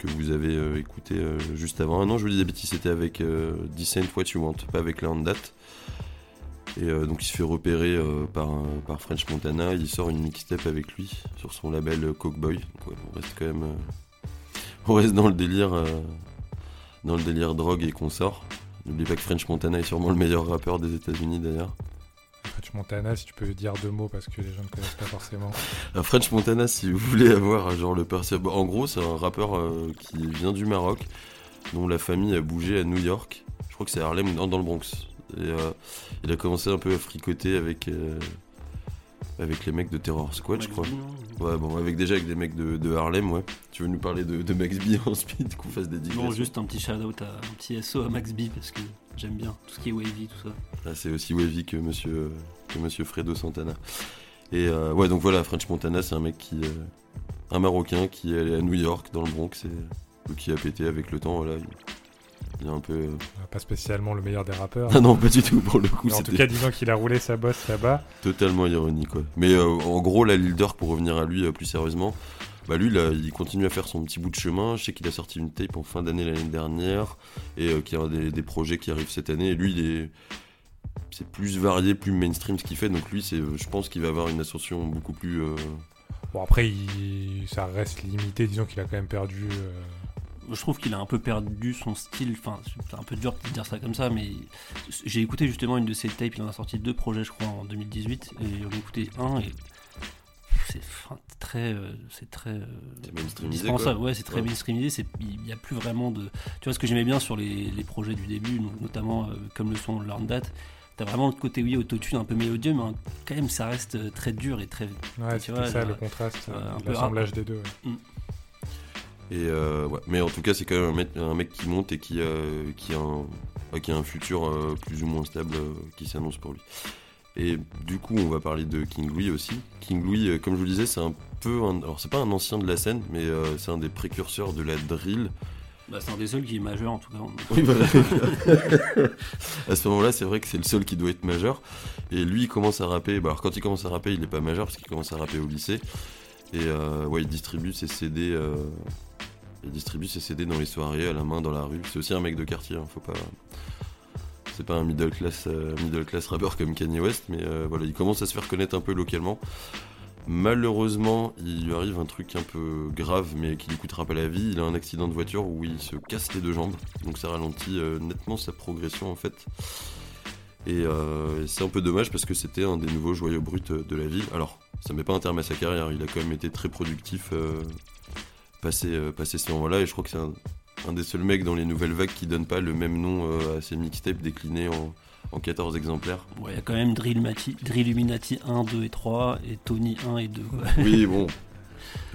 que vous avez euh, écouté euh, juste avant. Ah non, je vous dis des bêtises, c'était avec euh, Decent What You Want, pas avec Learn That. Et donc il se fait repérer par, French Montana, il sort une mixtape avec lui sur son label Cokeboy. Donc on reste quand même. on reste dans le délire. dans le délire drogue et qu'on sort. N'oublie pas que French Montana est sûrement le meilleur rappeur des États-Unis d'ailleurs. French Montana, si tu peux dire deux mots parce que les gens ne connaissent pas forcément. French Montana, si vous voulez avoir euh, genre le perso. bon, En gros, c'est un rappeur euh, qui vient du Maroc, dont la famille a bougé à New York. Je crois que c'est Harlem dans, dans le Bronx. Et euh, il a commencé un peu à fricoter avec, euh, avec les mecs de Terror Squad, je crois. Ouais, bon, avec déjà avec des mecs de, de Harlem, ouais. Tu veux nous parler de, de Max B en speed, qu'on fasse des digressions Non, juste un petit shout-out, à, un petit SO à Max B parce que j'aime bien tout ce qui est wavy, tout ça. Ah, c'est aussi wavy que monsieur, que monsieur Fredo Santana. Et euh, ouais, donc voilà, French Montana, c'est un mec qui. euh, un Marocain qui est allé à New York, dans le Bronx, et qui a pété avec le temps. Voilà, il, il est un peu. euh, Pas spécialement le meilleur des rappeurs. Ah non, pas du tout, pour le coup, en tout cas, disons qu'il a roulé sa bosse là-bas. totalement ironique, quoi. Mais euh, en gros, la Lil Durk, pour revenir à lui euh, plus sérieusement, bah lui, là, il continue à faire son petit bout de chemin. Je sais qu'il a sorti une tape en fin d'année l'année dernière, et euh, qu'il y a des, des projets qui arrivent cette année. Et lui, il est. C'est plus varié, plus mainstream ce qu'il fait. Donc lui, c'est, je pense qu'il va avoir une ascension beaucoup plus. Bon, après, il- ça reste limité. Disons qu'il a quand même perdu. euh, Je trouve qu'il a un peu perdu son style. Enfin, c'est un peu dur de dire ça comme ça, mais j'ai écouté justement une de ses tapes. Il en a sorti deux projets, je crois, en 2018. Et j'en ai écouté un et c'est très, euh, c'est très euh, C'est mainstreamisé, dispensable. quoi. Ouais, c'est très Ouais. mainstreamisé. C'est, il n'y a plus vraiment de. Tu vois ce que j'aimais bien sur les, les projets du début, donc notamment euh, comme le son Learn That. T'as vraiment le côté oui autotune un peu mélodieux, mais hein, quand même ça reste très dur et très. Ouais, tu vois, ça genre, le contraste, euh, un peu l'assemblage des deux. ouais. Et euh, ouais. Mais en tout cas, c'est quand même un mec, un mec qui monte et qui, euh, qui, a, un, ouais, qui a un futur euh, plus ou moins stable qui s'annonce pour lui. Et du coup, on va parler de King Louis aussi. King Louis, comme je vous le disais, c'est un peu. Un, alors, c'est pas un ancien de la scène, mais c'est un des précurseurs de la drill. Bah, c'est un des seuls qui est majeur en tout cas. Oui, voilà. à ce moment-là, c'est vrai que c'est le seul qui doit être majeur. Et lui, il commence à rapper. Bah, alors, quand il commence à rapper, il n'est pas majeur parce qu'il commence à rapper au lycée. Et ouais, il distribue ses CD. Il distribue ses CD dans les soirées, à la main, dans la rue. C'est aussi un mec de quartier. hein, faut pas. C'est pas un middle class, euh, rappeur comme Kanye West, mais euh, voilà, il commence à se faire connaître un peu localement. Malheureusement, il lui arrive un truc un peu grave, mais qui lui coûtera pas la vie. Il a un accident de voiture où il se casse les deux jambes, donc ça ralentit euh, nettement sa progression en fait. Et c'est un peu dommage parce que c'était un des nouveaux joyaux bruts de la ville. Alors, ça met pas un terme à sa carrière, il a quand même été très productif passé, euh, passé ce moment-là, et je crois que c'est un, un des seuls mecs dans les nouvelles vagues qui donne pas le même nom euh, à ses mixtapes déclinés en, en 14 exemplaires. Bon, il y a quand même Drill, Mati- Drill Illuminati 1, 2 et 3 et Tony 1 et 2. quoi. Oui, bon.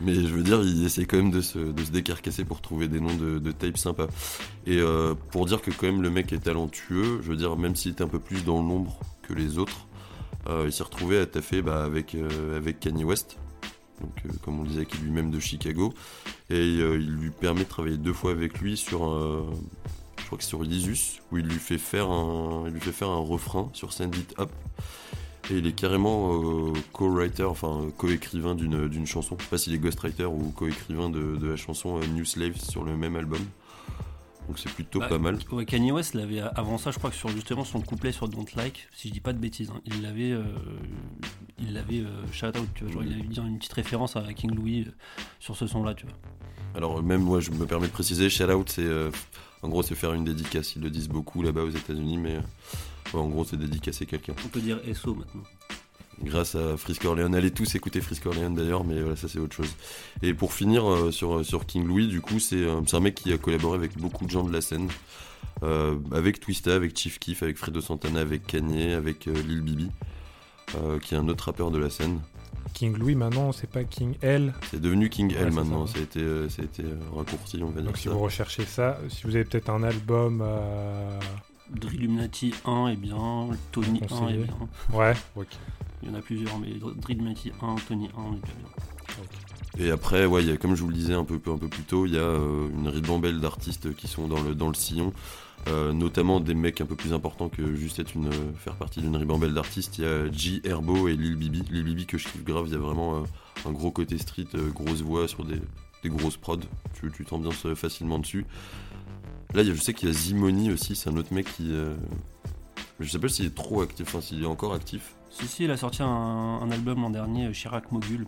Mais je veux dire, il essaie quand même de se, de se décarcasser pour trouver des noms de, de tapes sympas. Et euh, pour dire que quand même le mec est talentueux, je veux dire, même s'il était un peu plus dans l'ombre que les autres, euh, il s'est retrouvé à taffer bah, avec, euh, avec Kanye West. Euh, comme on le disait, qui est lui-même de Chicago. Et euh, il lui permet de travailler deux fois avec lui sur un, je crois que sur Lisus, où il lui fait faire un, il lui fait faire un refrain sur Send It Up. Et il est carrément euh, co-writer, enfin co-écrivain d'une, chanson. Je sais pas s'il est ghostwriter ou co-écrivain de, de la chanson New Slave sur le même album. Donc c'est plutôt Bah, pas mal. Ouais, Kanye West l'avait avant ça, je crois que sur justement son couplet sur Don't Like, si je dis pas de bêtises, hein, il l'avait, euh, il l'avait euh, shout out, tu vois, genre il avait dit une petite référence à King Louis euh, sur ce son-là, tu vois. Alors même moi je me permets de préciser, shout out c'est en gros c'est faire une dédicace. Ils le disent beaucoup là-bas aux États-Unis, mais ouais, en gros c'est dédicacer quelqu'un. On peut dire SO maintenant. Grâce à Frisk Orleans. Allez tous écouter Frisk Orleans d'ailleurs, mais voilà, ça c'est autre chose. Et pour finir euh, sur, sur King Louis, du coup, c'est euh, c'est un mec qui a collaboré avec beaucoup de gens de la scène. Euh, avec Twista, avec Chief Keef, avec Fredo Santana, avec Kanye, avec euh, Lil Bibi, euh, qui est un autre rappeur de la scène. King Louis, maintenant, c'est pas King L. C'est devenu King Ouais, L maintenant, ça. ça, a été, euh, ça a été euh, raccourci, on va dire Donc si ça. vous recherchez ça, si vous avez peut-être un album... euh, Drill Illuminati 1 est bien, Tony 1 est bien. Ouais, ok. Il y en a plusieurs, mais Drill Illuminati 1, Tony 1 est déjà bien. Et après, ouais, comme je vous le disais un peu, plus tôt, il y a euh, une ribambelle d'artistes qui sont dans le, sillon. Euh, notamment des mecs un peu plus importants que juste être une, euh, faire partie d'une ribambelle d'artistes. Il y a G Herbo et Lil Bibi. Lil Bibi que je kiffe grave, il y a vraiment un gros côté street, grosse voix sur des, grosses prods. Tu tu t'ambiances facilement dessus. Là, je sais qu'il y a Zimoni aussi, c'est un autre mec qui. je sais pas s'il est trop actif, enfin s'il est encore actif. Si, si, il a sorti un, un album l'an dernier, euh, Chirac Mogul,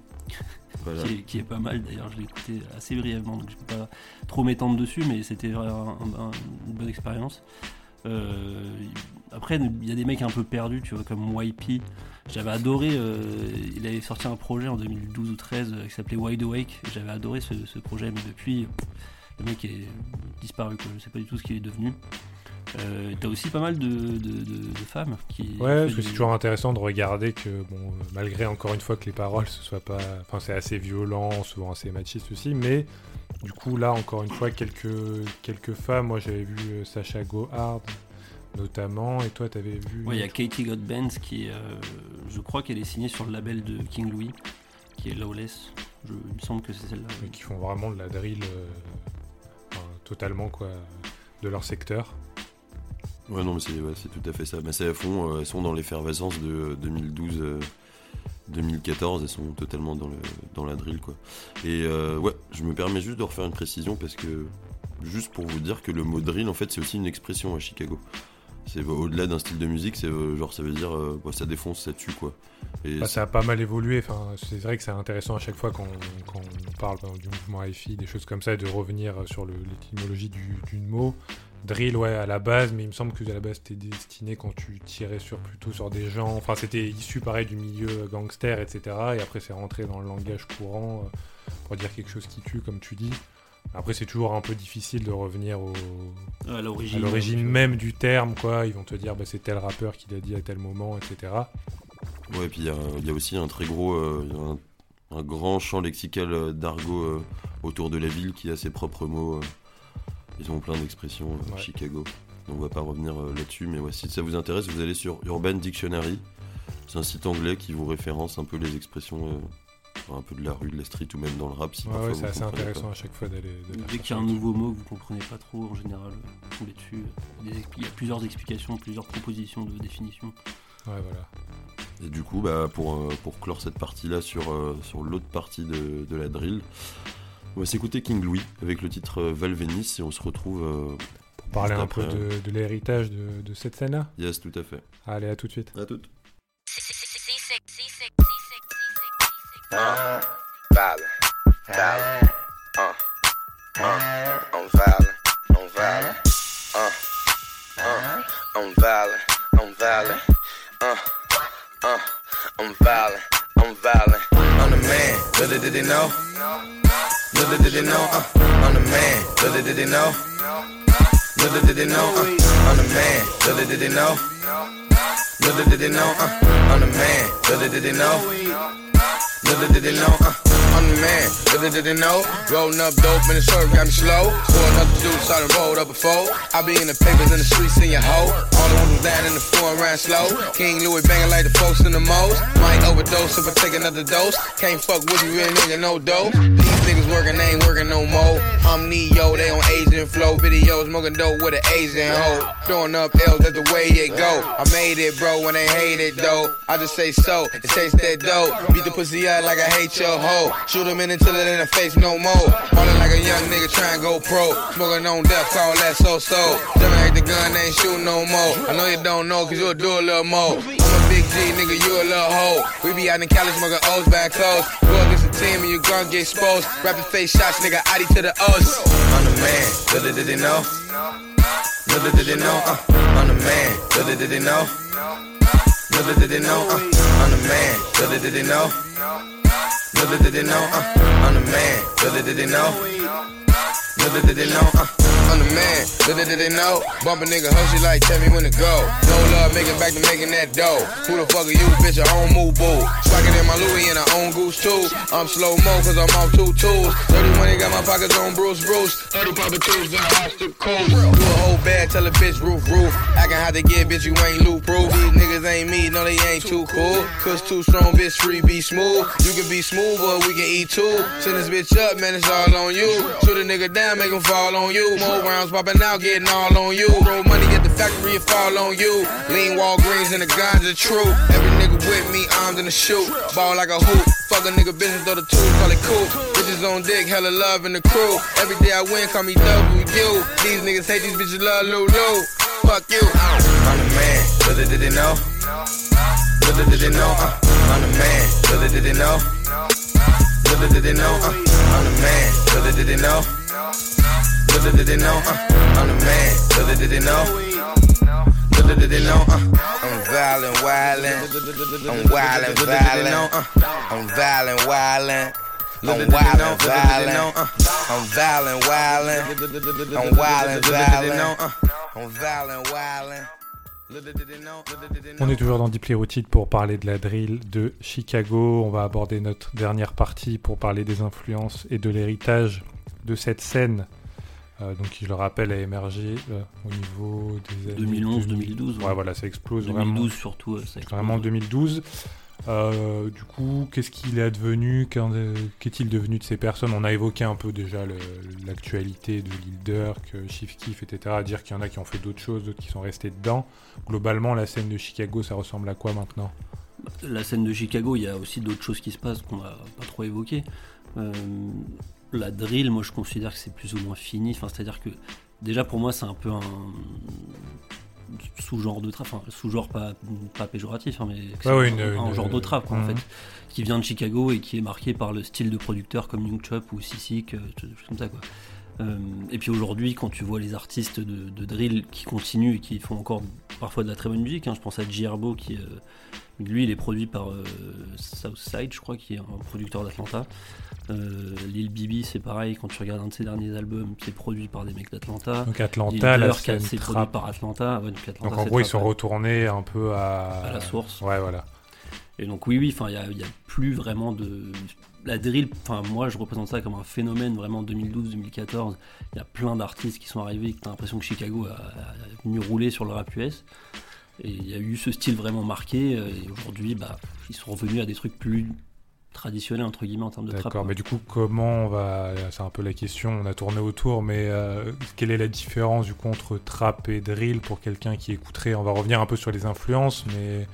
Voilà. qui, est, qui est pas mal d'ailleurs. Je l'ai écouté assez brièvement, donc je peux pas trop m'étendre dessus, mais c'était vraiment un- un- une bonne expérience. Euh, après, il y a des mecs un peu perdus, tu vois, comme YP. J'avais adoré, euh, il avait sorti un projet en 2012 ou 13 euh, qui s'appelait Wide Awake. J'avais adoré ce, ce projet, mais depuis, le mec est disparu, quoi. je sais pas du tout ce qu'il est devenu. Euh, T'as aussi pas mal de, de- de- de femmes qui. Ouais, parce que c'est toujours intéressant de regarder que, bon, euh, malgré encore une fois que les paroles, ce soit pas. Enfin, c'est assez violent, souvent assez machiste aussi, mais du coup, là, encore une fois, quelques, quelques femmes. Moi, j'avais vu euh, Sacha Gohard, notamment, et toi, t'avais vu. Ouais, il y a Katie Godbenz qui est, euh, je crois qu'elle est signée sur le label de King Louis, qui est Lawless. Je, il me semble que c'est celle-là. mais qui font vraiment de la drill euh, enfin, totalement, quoi, de leur secteur. Ouais, non, mais c'est ouais, tout à fait ça. Mais c'est à fond, euh, elles sont dans l'effervescence de 2012. euh, 2014, elles sont totalement dans, le, dans la drill quoi. Et euh, ouais, je me permets juste de refaire une précision parce que juste pour vous dire que le mot drill en fait c'est aussi une expression à Chicago. C'est euh, au-delà d'un style de musique, c'est euh, genre ça veut dire euh, bah, ça défonce, ça tue quoi. Et Bah, ça a pas mal évolué. Enfin, c'est vrai que c'est intéressant à chaque fois quand, quand on parle du mouvement hi des choses comme ça, de revenir sur l'étymologie du, du mot. Drill, ouais, à la base, mais il me semble que à la base c'était destiné quand tu tirais sur plutôt sur des gens. Enfin, c'était issu pareil du milieu gangster, etc. Et après, c'est rentré dans le langage courant euh, pour dire quelque chose qui tue, comme tu dis. Après, c'est toujours un peu difficile de revenir au, À l'origine. l'origine même du terme, quoi. Ils vont te dire, bah, c'est tel rappeur qui l'a dit à tel moment, etc. Ouais, et puis il y, a- il y a aussi un très gros, euh, un, un grand champ lexical euh, d'argot euh, autour de la ville qui a ses propres mots. Ils ont plein d'expressions euh, Ouais. Chicago. Donc on va pas revenir euh, là-dessus, mais ouais, si ça vous intéresse, vous allez sur Urban Dictionary. C'est un site anglais qui vous référence un peu les expressions, euh, enfin, un peu de la rue, de la street ou même dans le rap. Si Ouais, parfois ouais, vous c'est assez intéressant pas. à chaque fois d'aller. Dès qu'il y a un nouveau mot que vous comprenez pas trop, en général, vous tombez dessus. Il y a plusieurs explications, plusieurs propositions de définition. Ouais, voilà. Et du coup, bah, pour, euh, pour clore cette partie-là sur, euh, sur l'autre partie de, de la drill, on va s'écouter King Louis avec le titre euh, Val Venice et on se retrouve. euh, Pour parler un peu de, de l'héritage de, de cette scène-là. Yes, tout à fait. Allez, à tout de suite. À toutes. Uh, violent, violent, uh, uh, I'm violent, I'm violent, uh, uh, I'm violent, I'm violent, uh, uh, I'm violent, I'm violent. I'm the man, little did they know, little did they know, uh, I'm the man, little did they know, little did they know, uh, I'm the man, little did they know, little did they know, uh, I'm the man, little did they know. Little did they know, uh, I'm the man. Little did they know, rolling up dope in the short got me slow. Pour another juice, I done rolled up before. I be in the papers in the streets in your hoe. All the ones down in the foreign ran slow. King Louis banging like the folks in the most. Might overdose if I take another dose. Can't fuck with you, real nigga, no dope. Niggas working, they ain't working no more. I'm Neo, they on Asian flow. Videos smoking dope with an Asian hoe. Throwing up L's, that's the way it go. I made it, bro, when they hate it, though. I just say so, it tastes that dope. Beat the pussy out like I hate your hoe. Shoot him in until it in the face no more. Ballin' like a young nigga trying to go pro. Smoking on death, call that so so. Jumping the gun, ain't shooting no more. I know you don't know, cause you'll do a little more. G, nigga, you a little hoe. We be out in Cali smoking O's back close. Go against the team and you gon' get exposed. Rapid face shots, nigga, Adi to the O's. I'm the man, little did they know. Little did they know, uh, I'm the man, little did they know. Little did they know, uh, I'm the man, little did they know. Little did they know, uh, I'm the man, little did they know. Little did they know, uh, I'm the man. They, did they know? Bump a nigga, hush you like, tell me when to go. No love, make it back to making that dough. Who the fuck are you, bitch? A home move, boo. Swagger in my Louis and I own goose too. I'm slow mo, cause I'm off two tools. Dirty money got my pockets on Bruce Bruce. 30 papa tools in the house to cool. Do a whole bad, tell a bitch roof roof. Acting how they get, bitch, you ain't loop proof. These niggas ain't me, no, they ain't too cool. Cause too strong, bitch, free, be smooth. You can be smooth, but we can eat too. Send this bitch up, man, it's all on you. Shoot a nigga down, make him fall on you. More rounds popping out, getting all on you. Throw money at the factory, it fall on you. Lean Walgreens and the guns are true. Every nigga with me, armed in the shoot. Ball like a hoop. Fuck a nigga business, throw the tools, call it cool. Bitches on dick, hella love in the crew. Every day I win, call me W. These niggas hate these bitches, love Lulu. Fuck you. I'm the man. Little did they know? Little did they know? Uh, I'm the man. Little did they know? Little did they know? Uh, I'm the man. Little did they know? Little did they know? Uh, I'm the man. Little did they know? Little did they know? Uh, I'm violent, wildin'. I'm wildin', violent. Uh, I'm violent, wildin'. I'm wildin', violent. Uh, I'm violent, wildin'. I'm wildin', violent. Uh, I'm violent, wildin'. On est toujours dans Deep Routine pour parler de la drill de Chicago. On va aborder notre dernière partie pour parler des influences et de l'héritage de cette scène. Euh, donc, qui, je le rappelle, a émergé euh, au niveau des années 2011, 2000. 2012. Ouais, voilà, ça explose 2012 vraiment. surtout. euh, ça explose. Vraiment 2012. Euh, du coup, qu'est-ce qu'il est advenu Qu'est-il devenu de ces personnes? On a évoqué un peu déjà l'actualité de Lil Durk, Chief Keef, etc. À dire qu'il y en a qui ont fait d'autres choses, d'autres qui sont restés dedans. Globalement, la scène de Chicago, ça ressemble à quoi maintenant? La scène de Chicago, il y a aussi d'autres choses qui se passent qu'on n'a pas trop évoquées. Euh, la drill, moi je considère que c'est plus ou moins fini. Enfin, C'est-à-dire que déjà pour moi c'est un peu un sous-genre de trap, enfin sous-genre pas, pas péjoratif, hein, mais un, une- un une- genre de trap quoi, en Mhm. fait, qui vient de Chicago et qui est marqué par le style de producteur comme Young Chop ou Sissik, euh, comme ça quoi. Euh, et puis aujourd'hui, quand tu vois les artistes de, de drill qui continuent et qui font encore parfois de la très bonne musique, hein, je pense à G-Herbo qui, euh, lui, il est produit par euh, Southside, je crois, qui est un producteur d'Atlanta. Euh, Lil Bibi, c'est pareil, quand tu regardes un de ses derniers albums, c'est produit par des mecs d'Atlanta. Donc Atlanta, la scène c'est produit par Atlanta. Ouais, donc Atlanta, Donc en gros, ils sont retournés un peu à... À la source. Ouais, voilà. Et donc oui, oui, enfin, il y a, plus vraiment de la drill. Enfin, moi, je représente ça comme un phénomène vraiment 2012-2014. Il y a plein d'artistes qui sont arrivés. T'as l'impression que Chicago a, a venu rouler sur le rap US. Et il y a eu ce style vraiment marqué. euh, Et aujourd'hui, bah, ils sont revenus à des trucs plus traditionnels entre guillemets en termes de trap. D'accord, mais du coup, comment on va. C'est un peu la question, on a tourné autour, mais euh, quelle est la différence du coup entre trap et drill pour quelqu'un qui écouterait? On va revenir un peu sur les influences, mais.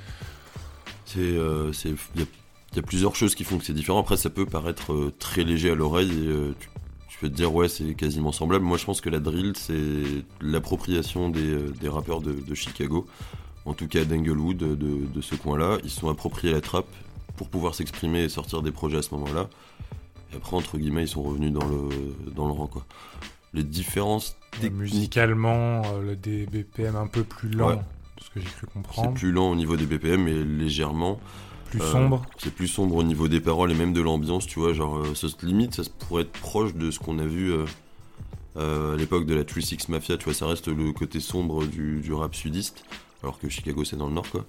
C'est, euh, c'est, il y, a- il y a plusieurs choses qui font que c'est différent. Après, ça peut paraître euh, très léger à l'oreille et tu, tu peux te dire ouais, c'est quasiment semblable. Moi, je pense que la drill, c'est l'appropriation des, des rappeurs de, de Chicago, en tout cas d'Englewood, de, de ce coin-là. Ils se sont appropriés la trappe pour pouvoir s'exprimer et sortir des projets à ce moment-là. Et après, entre guillemets, ils sont revenus dans le, dans le rang, quoi. Les différences techniques. musicalement, euh, le- des BPM un peu plus lent, Ouais. de ce que j'ai cru C'est comprendre. plus lent au niveau des BPM, mais légèrement. Plus Euh, sombre. C'est plus sombre au niveau des paroles et même de l'ambiance, tu vois. Genre, euh, ça se limite, ça pourrait être proche de ce qu'on a vu euh, à l'époque de la 3-6 Mafia, tu vois. Ça reste le côté sombre du, du rap sudiste, alors que Chicago c'est dans le nord, quoi.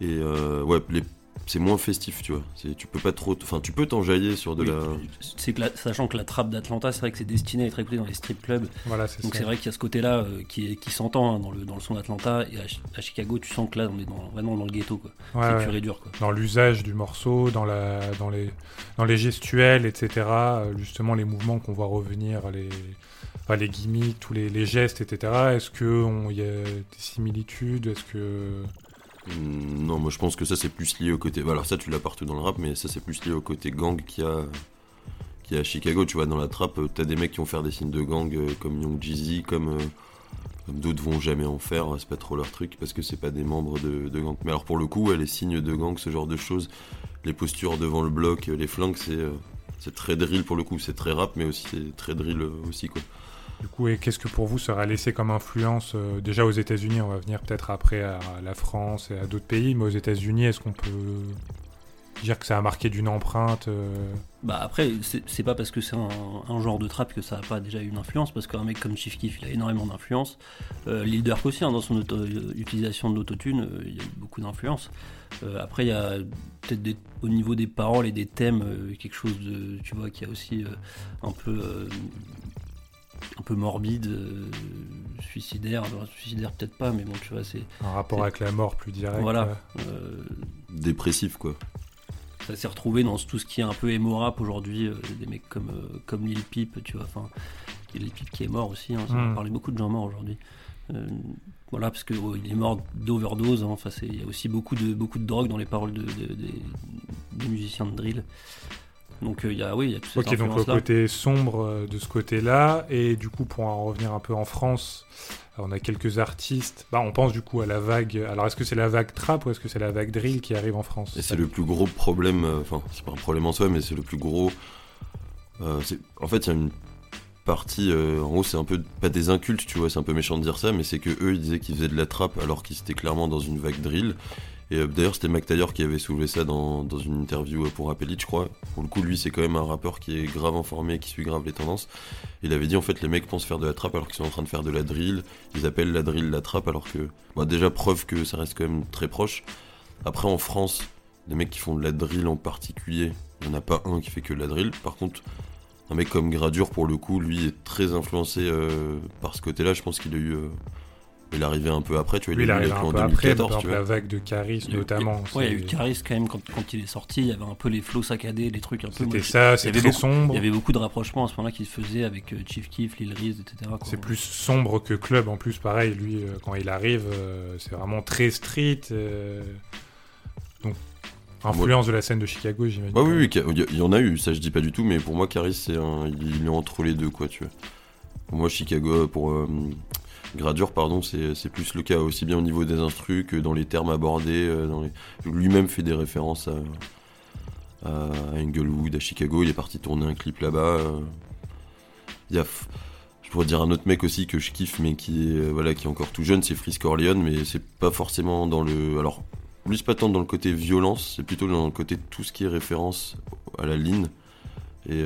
Et ouais, les- c'est moins festif, tu vois. Tu peux pas trop. Enfin, tu peux t'enjailler sur de Oui, la. C'est que la- sachant que la trappe d'Atlanta, c'est vrai que c'est destiné à être écouté dans les strip clubs. Voilà, c'est Donc c'est vrai qu'il y a ce côté-là euh, qui, est- qui s'entend hein, dans, le, dans le son d'Atlanta. Et à, Chi- à Chicago, tu sens que là, on est dans, vraiment dans le ghetto. quoi. Ouais, c'est ouais. pur et dur. Quoi. Dans l'usage du morceau, dans, la, dans, les, dans les gestuels, etc. euh, Justement, les mouvements qu'on voit revenir, les, enfin, les gimmicks, tous les, les gestes, etc. Est-ce qu'il y a des similitudes? Est-ce que. Hmm, Non, moi je pense que ça c'est plus lié au côté. bah, Alors ça tu l'as partout dans le rap, mais ça c'est plus lié au côté gang qu'il y a, Chicago. Tu vois, dans la trappe, euh, t'as des mecs qui vont faire des signes de gang euh, comme Young Jeezy, comme, euh, comme d'autres vont jamais en faire. C'est pas trop leur truc parce que c'est pas des membres de, gang. Mais alors pour le coup, les signes de gang, ce genre de choses, les postures devant le bloc, les flingues, c'est c'est très drill pour le coup. C'est très rap, mais aussi c'est très drill aussi quoi. Du coup, et qu'est-ce que pour vous sera laissé comme influence euh, déjà aux États-Unis On va venir peut-être après à la France et à d'autres pays, mais aux États-Unis, est-ce qu'on peut dire que ça a marqué d'une empreinte euh, Bah après, c'est pas parce que c'est un, genre de trap que ça a pas déjà eu une influence, parce qu'un mec comme Chief Keef, il a énormément d'influence. Euh, aussi, hein, dans son auto- euh, utilisation de l'autotune, il y a eu beaucoup d'influence. Après, il y a peut-être au niveau des paroles et des thèmes, quelque chose de, tu vois, qui a aussi un peu, un peu morbide, euh, suicidaire. Alors, suicidaire peut-être pas, mais bon, tu vois, c'est. Un rapport avec la mort plus direct. Voilà. ouais. Euh, Dépressif, quoi. ça s'est retrouvé dans tout ce qui est un peu émo rap aujourd'hui, euh, des mecs comme, euh, comme Lil Peep, tu vois, enfin, Lil Peep qui est mort aussi, hein, ça Mm. on parlait beaucoup de gens morts aujourd'hui. Euh, voilà, parce qu'il il est mort d'overdose, hein, enfin, c'est- il y a aussi beaucoup de, beaucoup de drogue dans les paroles de, de- des- des musiciens de drill. Donc euh, il y a, oui, il y a cette Ok, donc le côté sombre euh, de ce côté-là. Et du coup, pour en revenir un peu en France, euh, on a quelques artistes. Bah, on pense du coup à la vague. Alors, est-ce que c'est la vague trap ou est-ce que c'est la vague drill qui arrive en France? Et c'est le plus gros problème, euh, enfin, c'est pas un problème en soi, mais c'est le plus gros. euh, c'est- en fait, il y a une partie, euh, en gros, c'est un peu pas des incultes, tu vois, c'est un peu méchant de dire ça, mais c'est que eux, ils disaient qu'ils faisaient de la trappe alors qu'ils étaient clairement dans une vague drill. Et euh, d'ailleurs, c'était Mac Taylor qui avait soulevé ça dans, une interview euh, pour Appellit, je crois. Pour le coup, lui, c'est quand même un rappeur qui est grave informé et qui suit grave les tendances. Il avait dit, en fait, les mecs pensent faire de la trappe alors qu'ils sont en train de faire de la drill. Ils appellent la drill la trappe alors que, bah, déjà, preuve que ça reste quand même très proche. Après, en France, les mecs qui font de la drill en particulier, il n'y en a pas un qui fait que de la drill. Par contre, un mec comme Gradure, pour le coup, lui est très influencé euh, par ce côté-là. Je pense qu'il a eu. Il est arrivé un peu après, tu vois. Lui, il a eu arrive les un en peu après, par 2014, tu exemple, vois. la vague de Caris Il y a eu- notamment. Ouais, il y a eu c'est- Caris quand même quand, quand il est sorti, il y avait un peu les flots saccadés, les trucs un peu. C'était ça, il avait très beaucoup- sombre. Il y avait beaucoup de rapprochements à ce moment-là qui se faisaient avec euh, Chief Keef, Lil Reese, etc. C'est plus sombre que club en plus, pareil, lui, euh, quand il arrive, euh, c'est vraiment très street. euh, Donc, influence de la scène de Chicago, j'imagine. Ouais, oui, oui, il y, il en a eu, ça je dis pas du tout, mais pour moi, Caris, c'est un, il, il est entre les deux, quoi, tu vois. Pour moi, Chicago, pour euh, Gradure, pardon, c'est plus le cas, aussi bien au niveau des instrus que dans les termes abordés. euh, Lui-même fait des références à, à Englewood, à Chicago, il est parti tourner un clip là-bas. euh. Il Je pourrais dire un autre mec aussi que je kiffe, mais qui est, euh, voilà, qui est encore tout jeune, c'est Frisk Corleone, mais c'est pas forcément dans le. Alors, lui, c'est pas tant dans le côté violence, c'est plutôt dans le côté tout ce qui est référence à la ligne. Et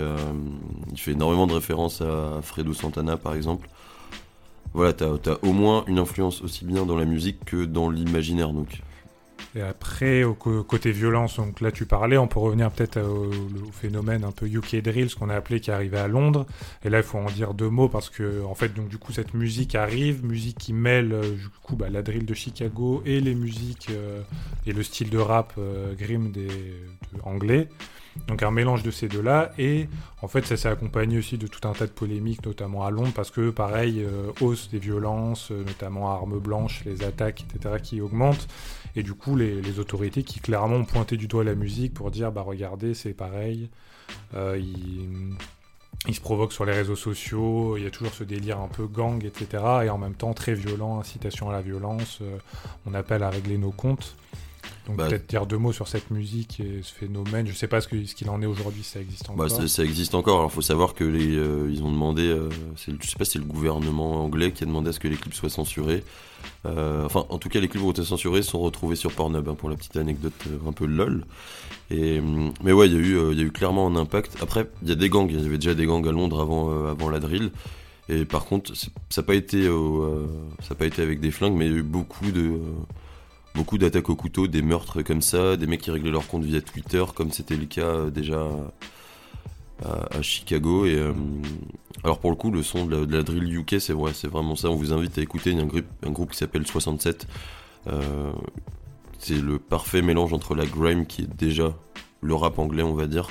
il fait énormément de références à Fredo Santana, par exemple. Voilà, t'as as au moins une influence aussi bien dans la musique que dans l'imaginaire. Donc, Et après, au côté violence, donc là tu parlais, on peut revenir peut-être au, phénomène un peu UK drill, ce qu'on a appelé qui arrivait à Londres. Et là, il faut en dire deux mots parce que, en fait, donc du coup, cette musique arrive, musique qui mêle euh, du coup bah, la drill de Chicago et les musiques euh, et le style de rap euh, grim des de anglais. Donc un mélange de ces deux-là, et en fait ça s'est accompagné aussi de tout un tas de polémiques, notamment à Londres, parce que pareil, euh, hausse des violences, euh, notamment armes blanches, les attaques, etc., qui augmentent, et du coup les, autorités qui clairement ont pointé du doigt la musique pour dire, bah regardez, c'est pareil, euh, ils, se provoquent sur les réseaux sociaux, il y a toujours ce délire un peu gang, etc., et en même temps très violent, incitation à la violence, on appelle à régler nos comptes. Donc Bah, peut-être dire deux mots sur cette musique et ce phénomène. Je sais pas ce que- ce qu'il en est aujourd'hui, ça existe encore. bah, ça, ça existe encore. Alors, faut savoir que les, euh, ils ont demandé, euh, je sais pas si c'est le gouvernement anglais qui a demandé à ce que les clips soient censurés. Euh, enfin, en tout cas, les clips ont été censurés, sont retrouvés sur Pornhub, hein, pour la petite anecdote un peu lol. Et, hum, mais ouais, il y, a eu, il y a eu clairement un impact. Après, il y a des gangs, il y avait déjà des gangs à Londres avant, avant la drill. Et par contre, ça n'a pas été, au, ça a pas été avec des flingues, mais il y a eu beaucoup de, beaucoup d'attaques au couteau, des meurtres comme ça, des mecs qui réglaient leur compte via Twitter, comme c'était le cas euh, déjà à, Chicago. Euh, alors pour le coup, le son de la, drill UK, c'est vrai, c'est vraiment ça. On vous invite à écouter. Il y a un groupe, un groupe qui s'appelle 67. Euh, c'est le parfait mélange entre la grime qui est déjà le rap anglais, on va dire,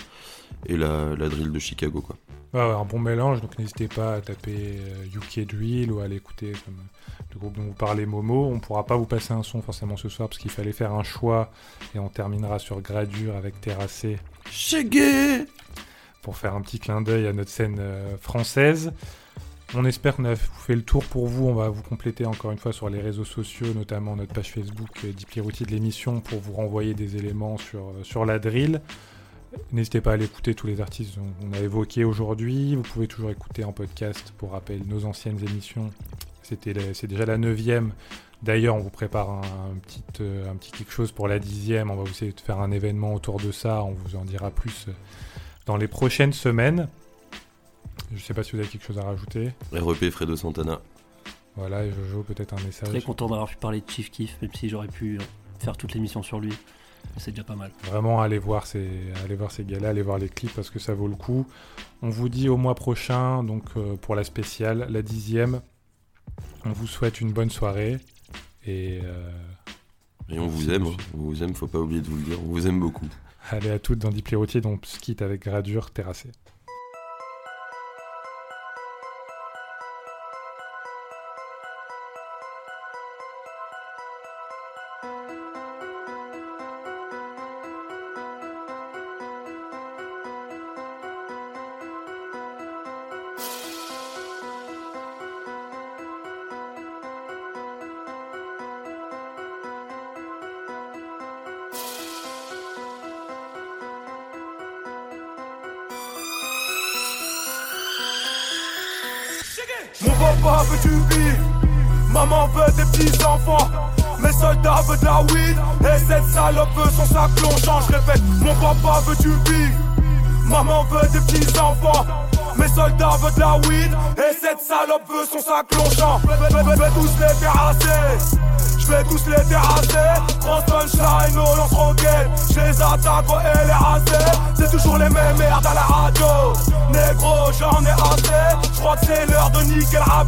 et la, la drill de Chicago. Ouais, ouais, un bon mélange, donc n'hésitez pas à taper euh, UK Drill ou à l'écouter comme le groupe dont vous parlez Momo. On pourra pas vous passer un son forcément ce soir parce qu'il fallait faire un choix et on terminera sur Gradure avec Terrassé Shaggy pour faire un petit clin d'œil à notre scène euh, française. On espère qu'on a fait le tour pour vous. On va vous compléter encore une fois sur les réseaux sociaux, notamment notre page Facebook euh, Deeply de l'émission pour vous renvoyer des éléments sur, euh, sur la drill. N'hésitez pas à aller écouter tous les artistes qu'on a évoqués aujourd'hui. Vous pouvez toujours écouter en podcast pour rappel nos anciennes émissions. C'est déjà la neuvième. D'ailleurs, on vous prépare un, un petit, euh, un petit quelque chose pour la dixième. On va vous essayer de faire un événement autour de ça. On vous en dira plus euh, dans les prochaines semaines. Je sais pas si vous avez quelque chose à rajouter. REP Fredo Santana. Voilà, et Jojo, peut-être un message. Très content d'avoir pu parler de Chief Keef, même si j'aurais pu faire toute l'émission sur lui. C'est déjà pas mal. Vraiment, allez voir ces, allez voir ces gars-là, allez voir les clips parce que ça vaut le coup. On vous dit au mois prochain, donc euh, pour la spéciale, la dixième. On vous souhaite une bonne soirée et. euh, Et on vous aime, hein. on vous aime, faut pas oublier de vous le dire, on vous aime beaucoup. allez à toutes dans Dipli Routier, donc skit avec gradure terrassée. Papa veut du bif, maman veut des petits enfants. Mes soldats veulent de la weed, et cette salope veut son sac vais tous les. Je vais tous les terrasser Cross punchline, au lance roquette Je les attaque au LRAC C'est toujours les mêmes merdes à la radio. Négro, j'en ai assez. Je crois que c'est l'heure de niquer le rap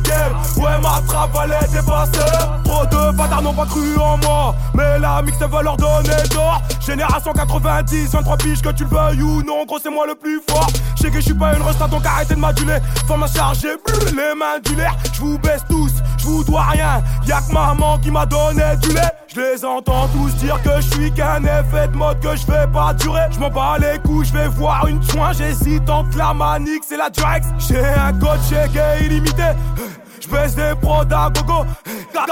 Ouais, ma trappe va les dépasser Trop de bâtards n'ont pas cru en moi. Mais la mix veut leur donner tort. Génération 90, 23 piges que tu le veuilles ou non. Gros, c'est moi le plus fort. Je sais que je suis pas une resta donc arrêtez de m'aduler. Forme à charger, les mains du l'air Je vous baisse tous, je vous dois rien Y'a que maman qui m'a donné du lait je les entends tous dire que je suis qu'un effet de mode que je vais pas durer. Je m'en bats les couilles, je vais voir une soin. J'hésite entre la manique, c'est la Drex. J'ai un code gay illimité. Je baisse des prods à gogo.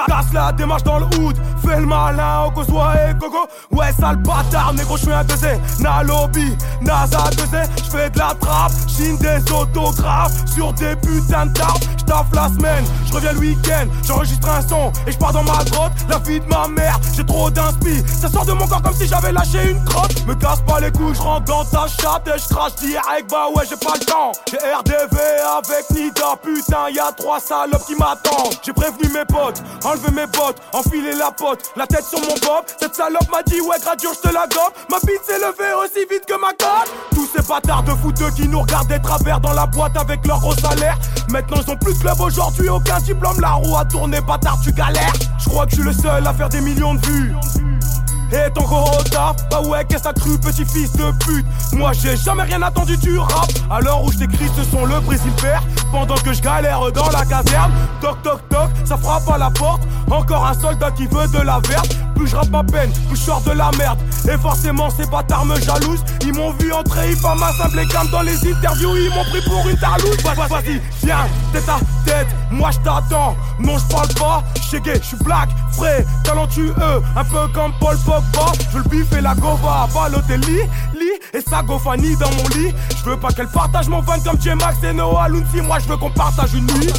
Casse la démarche dans le hood. Fais le malin au Kosoa et Gogo. Ouais, sale bâtard, négro, je suis un 2 Na lobby, NASA 2 Je fais de la trappe, chine des autographes sur des putains de tarbes. J'taffe la semaine, je reviens le week-end. J'enregistre un son et je pars dans ma grotte. La vie de ma mère, j'ai trop d'inspi. Ça sort de mon corps comme si j'avais lâché une crotte. Me casse pas les couilles, je rentre dans ta chatte et je crache direct. Bah ouais, j'ai pas le temps. J'ai RDV avec Nida, putain, y a trois salopes qui m'attendent. J'ai prévenu mes potes, enlevé mes bottes, enfilé la pote, la tête sur mon bob. Cette salope m'a dit, ouais, gradure, je te la gobe. Ma bite s'est levée aussi vite que ma cote. Tous ces bâtards de fouteux qui nous regardent des travers dans la boîte avec leur gros salaire. Maintenant, ils ont plus de club aujourd'hui, aucun diplôme. La roue a tourné, bâtard, tu galères. Je crois que je suis le seul à faire des millions de vues. Et ton gros taf, bah ouais, qu'est-ce que cru, petit fils de pute? Moi j'ai jamais rien attendu du rap. À l'heure où je t'écris, ce sont le Brésil Pendant que je galère dans la caserne Toc toc toc, ça frappe à la porte. Encore un soldat qui veut de la verte Plus je rappe ma peine, plus je sors de la merde. Et forcément ces bâtards me jalousent. Ils m'ont vu entrer, ils ma simple cam dans les interviews. Ils m'ont pris pour une tarlouse. Vas- Vas-y, viens, tête à tête, moi je t'attends. Non je parle pas, je gay, je suis black, frais, talentueux. Un peu comme Paul Pogba. Je le bif et la gova Balotelli Lit et sa gofanie dans mon lit. Je veux pas qu'elle partage mon fan comme J-Max et Noah Lunzi Moi je veux qu'on partage une nuit.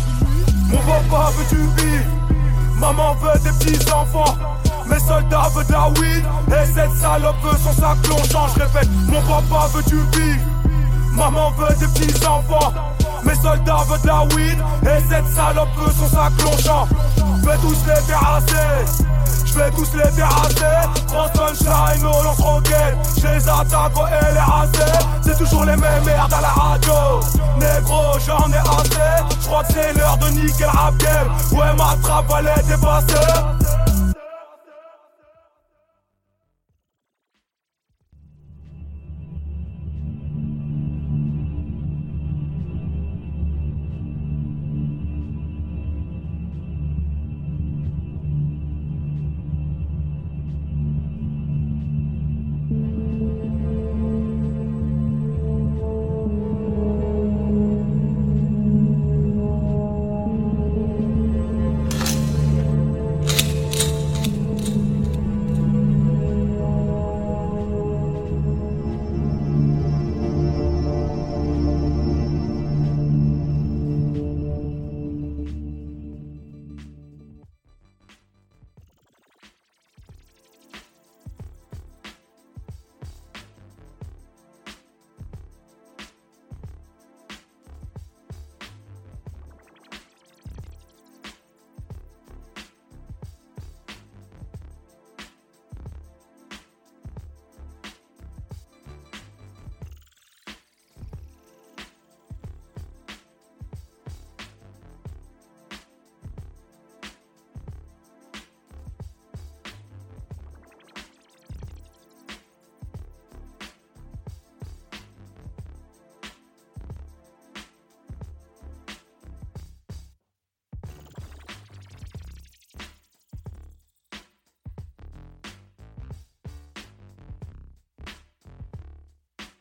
Mon papa veut du bif Maman veut des petits enfants mes soldats veulent de la weed. Et cette salope veut son sac plongeant. Je répète, mon papa veut du bif Maman veut des petits enfants Mes soldats veulent de la weed. Et cette salope veut son sac plongeant. Tous les terrasser Je vais tous les terrasser Cross punchline, au lance roquette Je les attaque au LRAC C'est toujours les mêmes merdes à la radio. Négro, j'en ai assez. Je crois que c'est l'heure de niquer le rap game. Ouais, ma trappe va les dépasser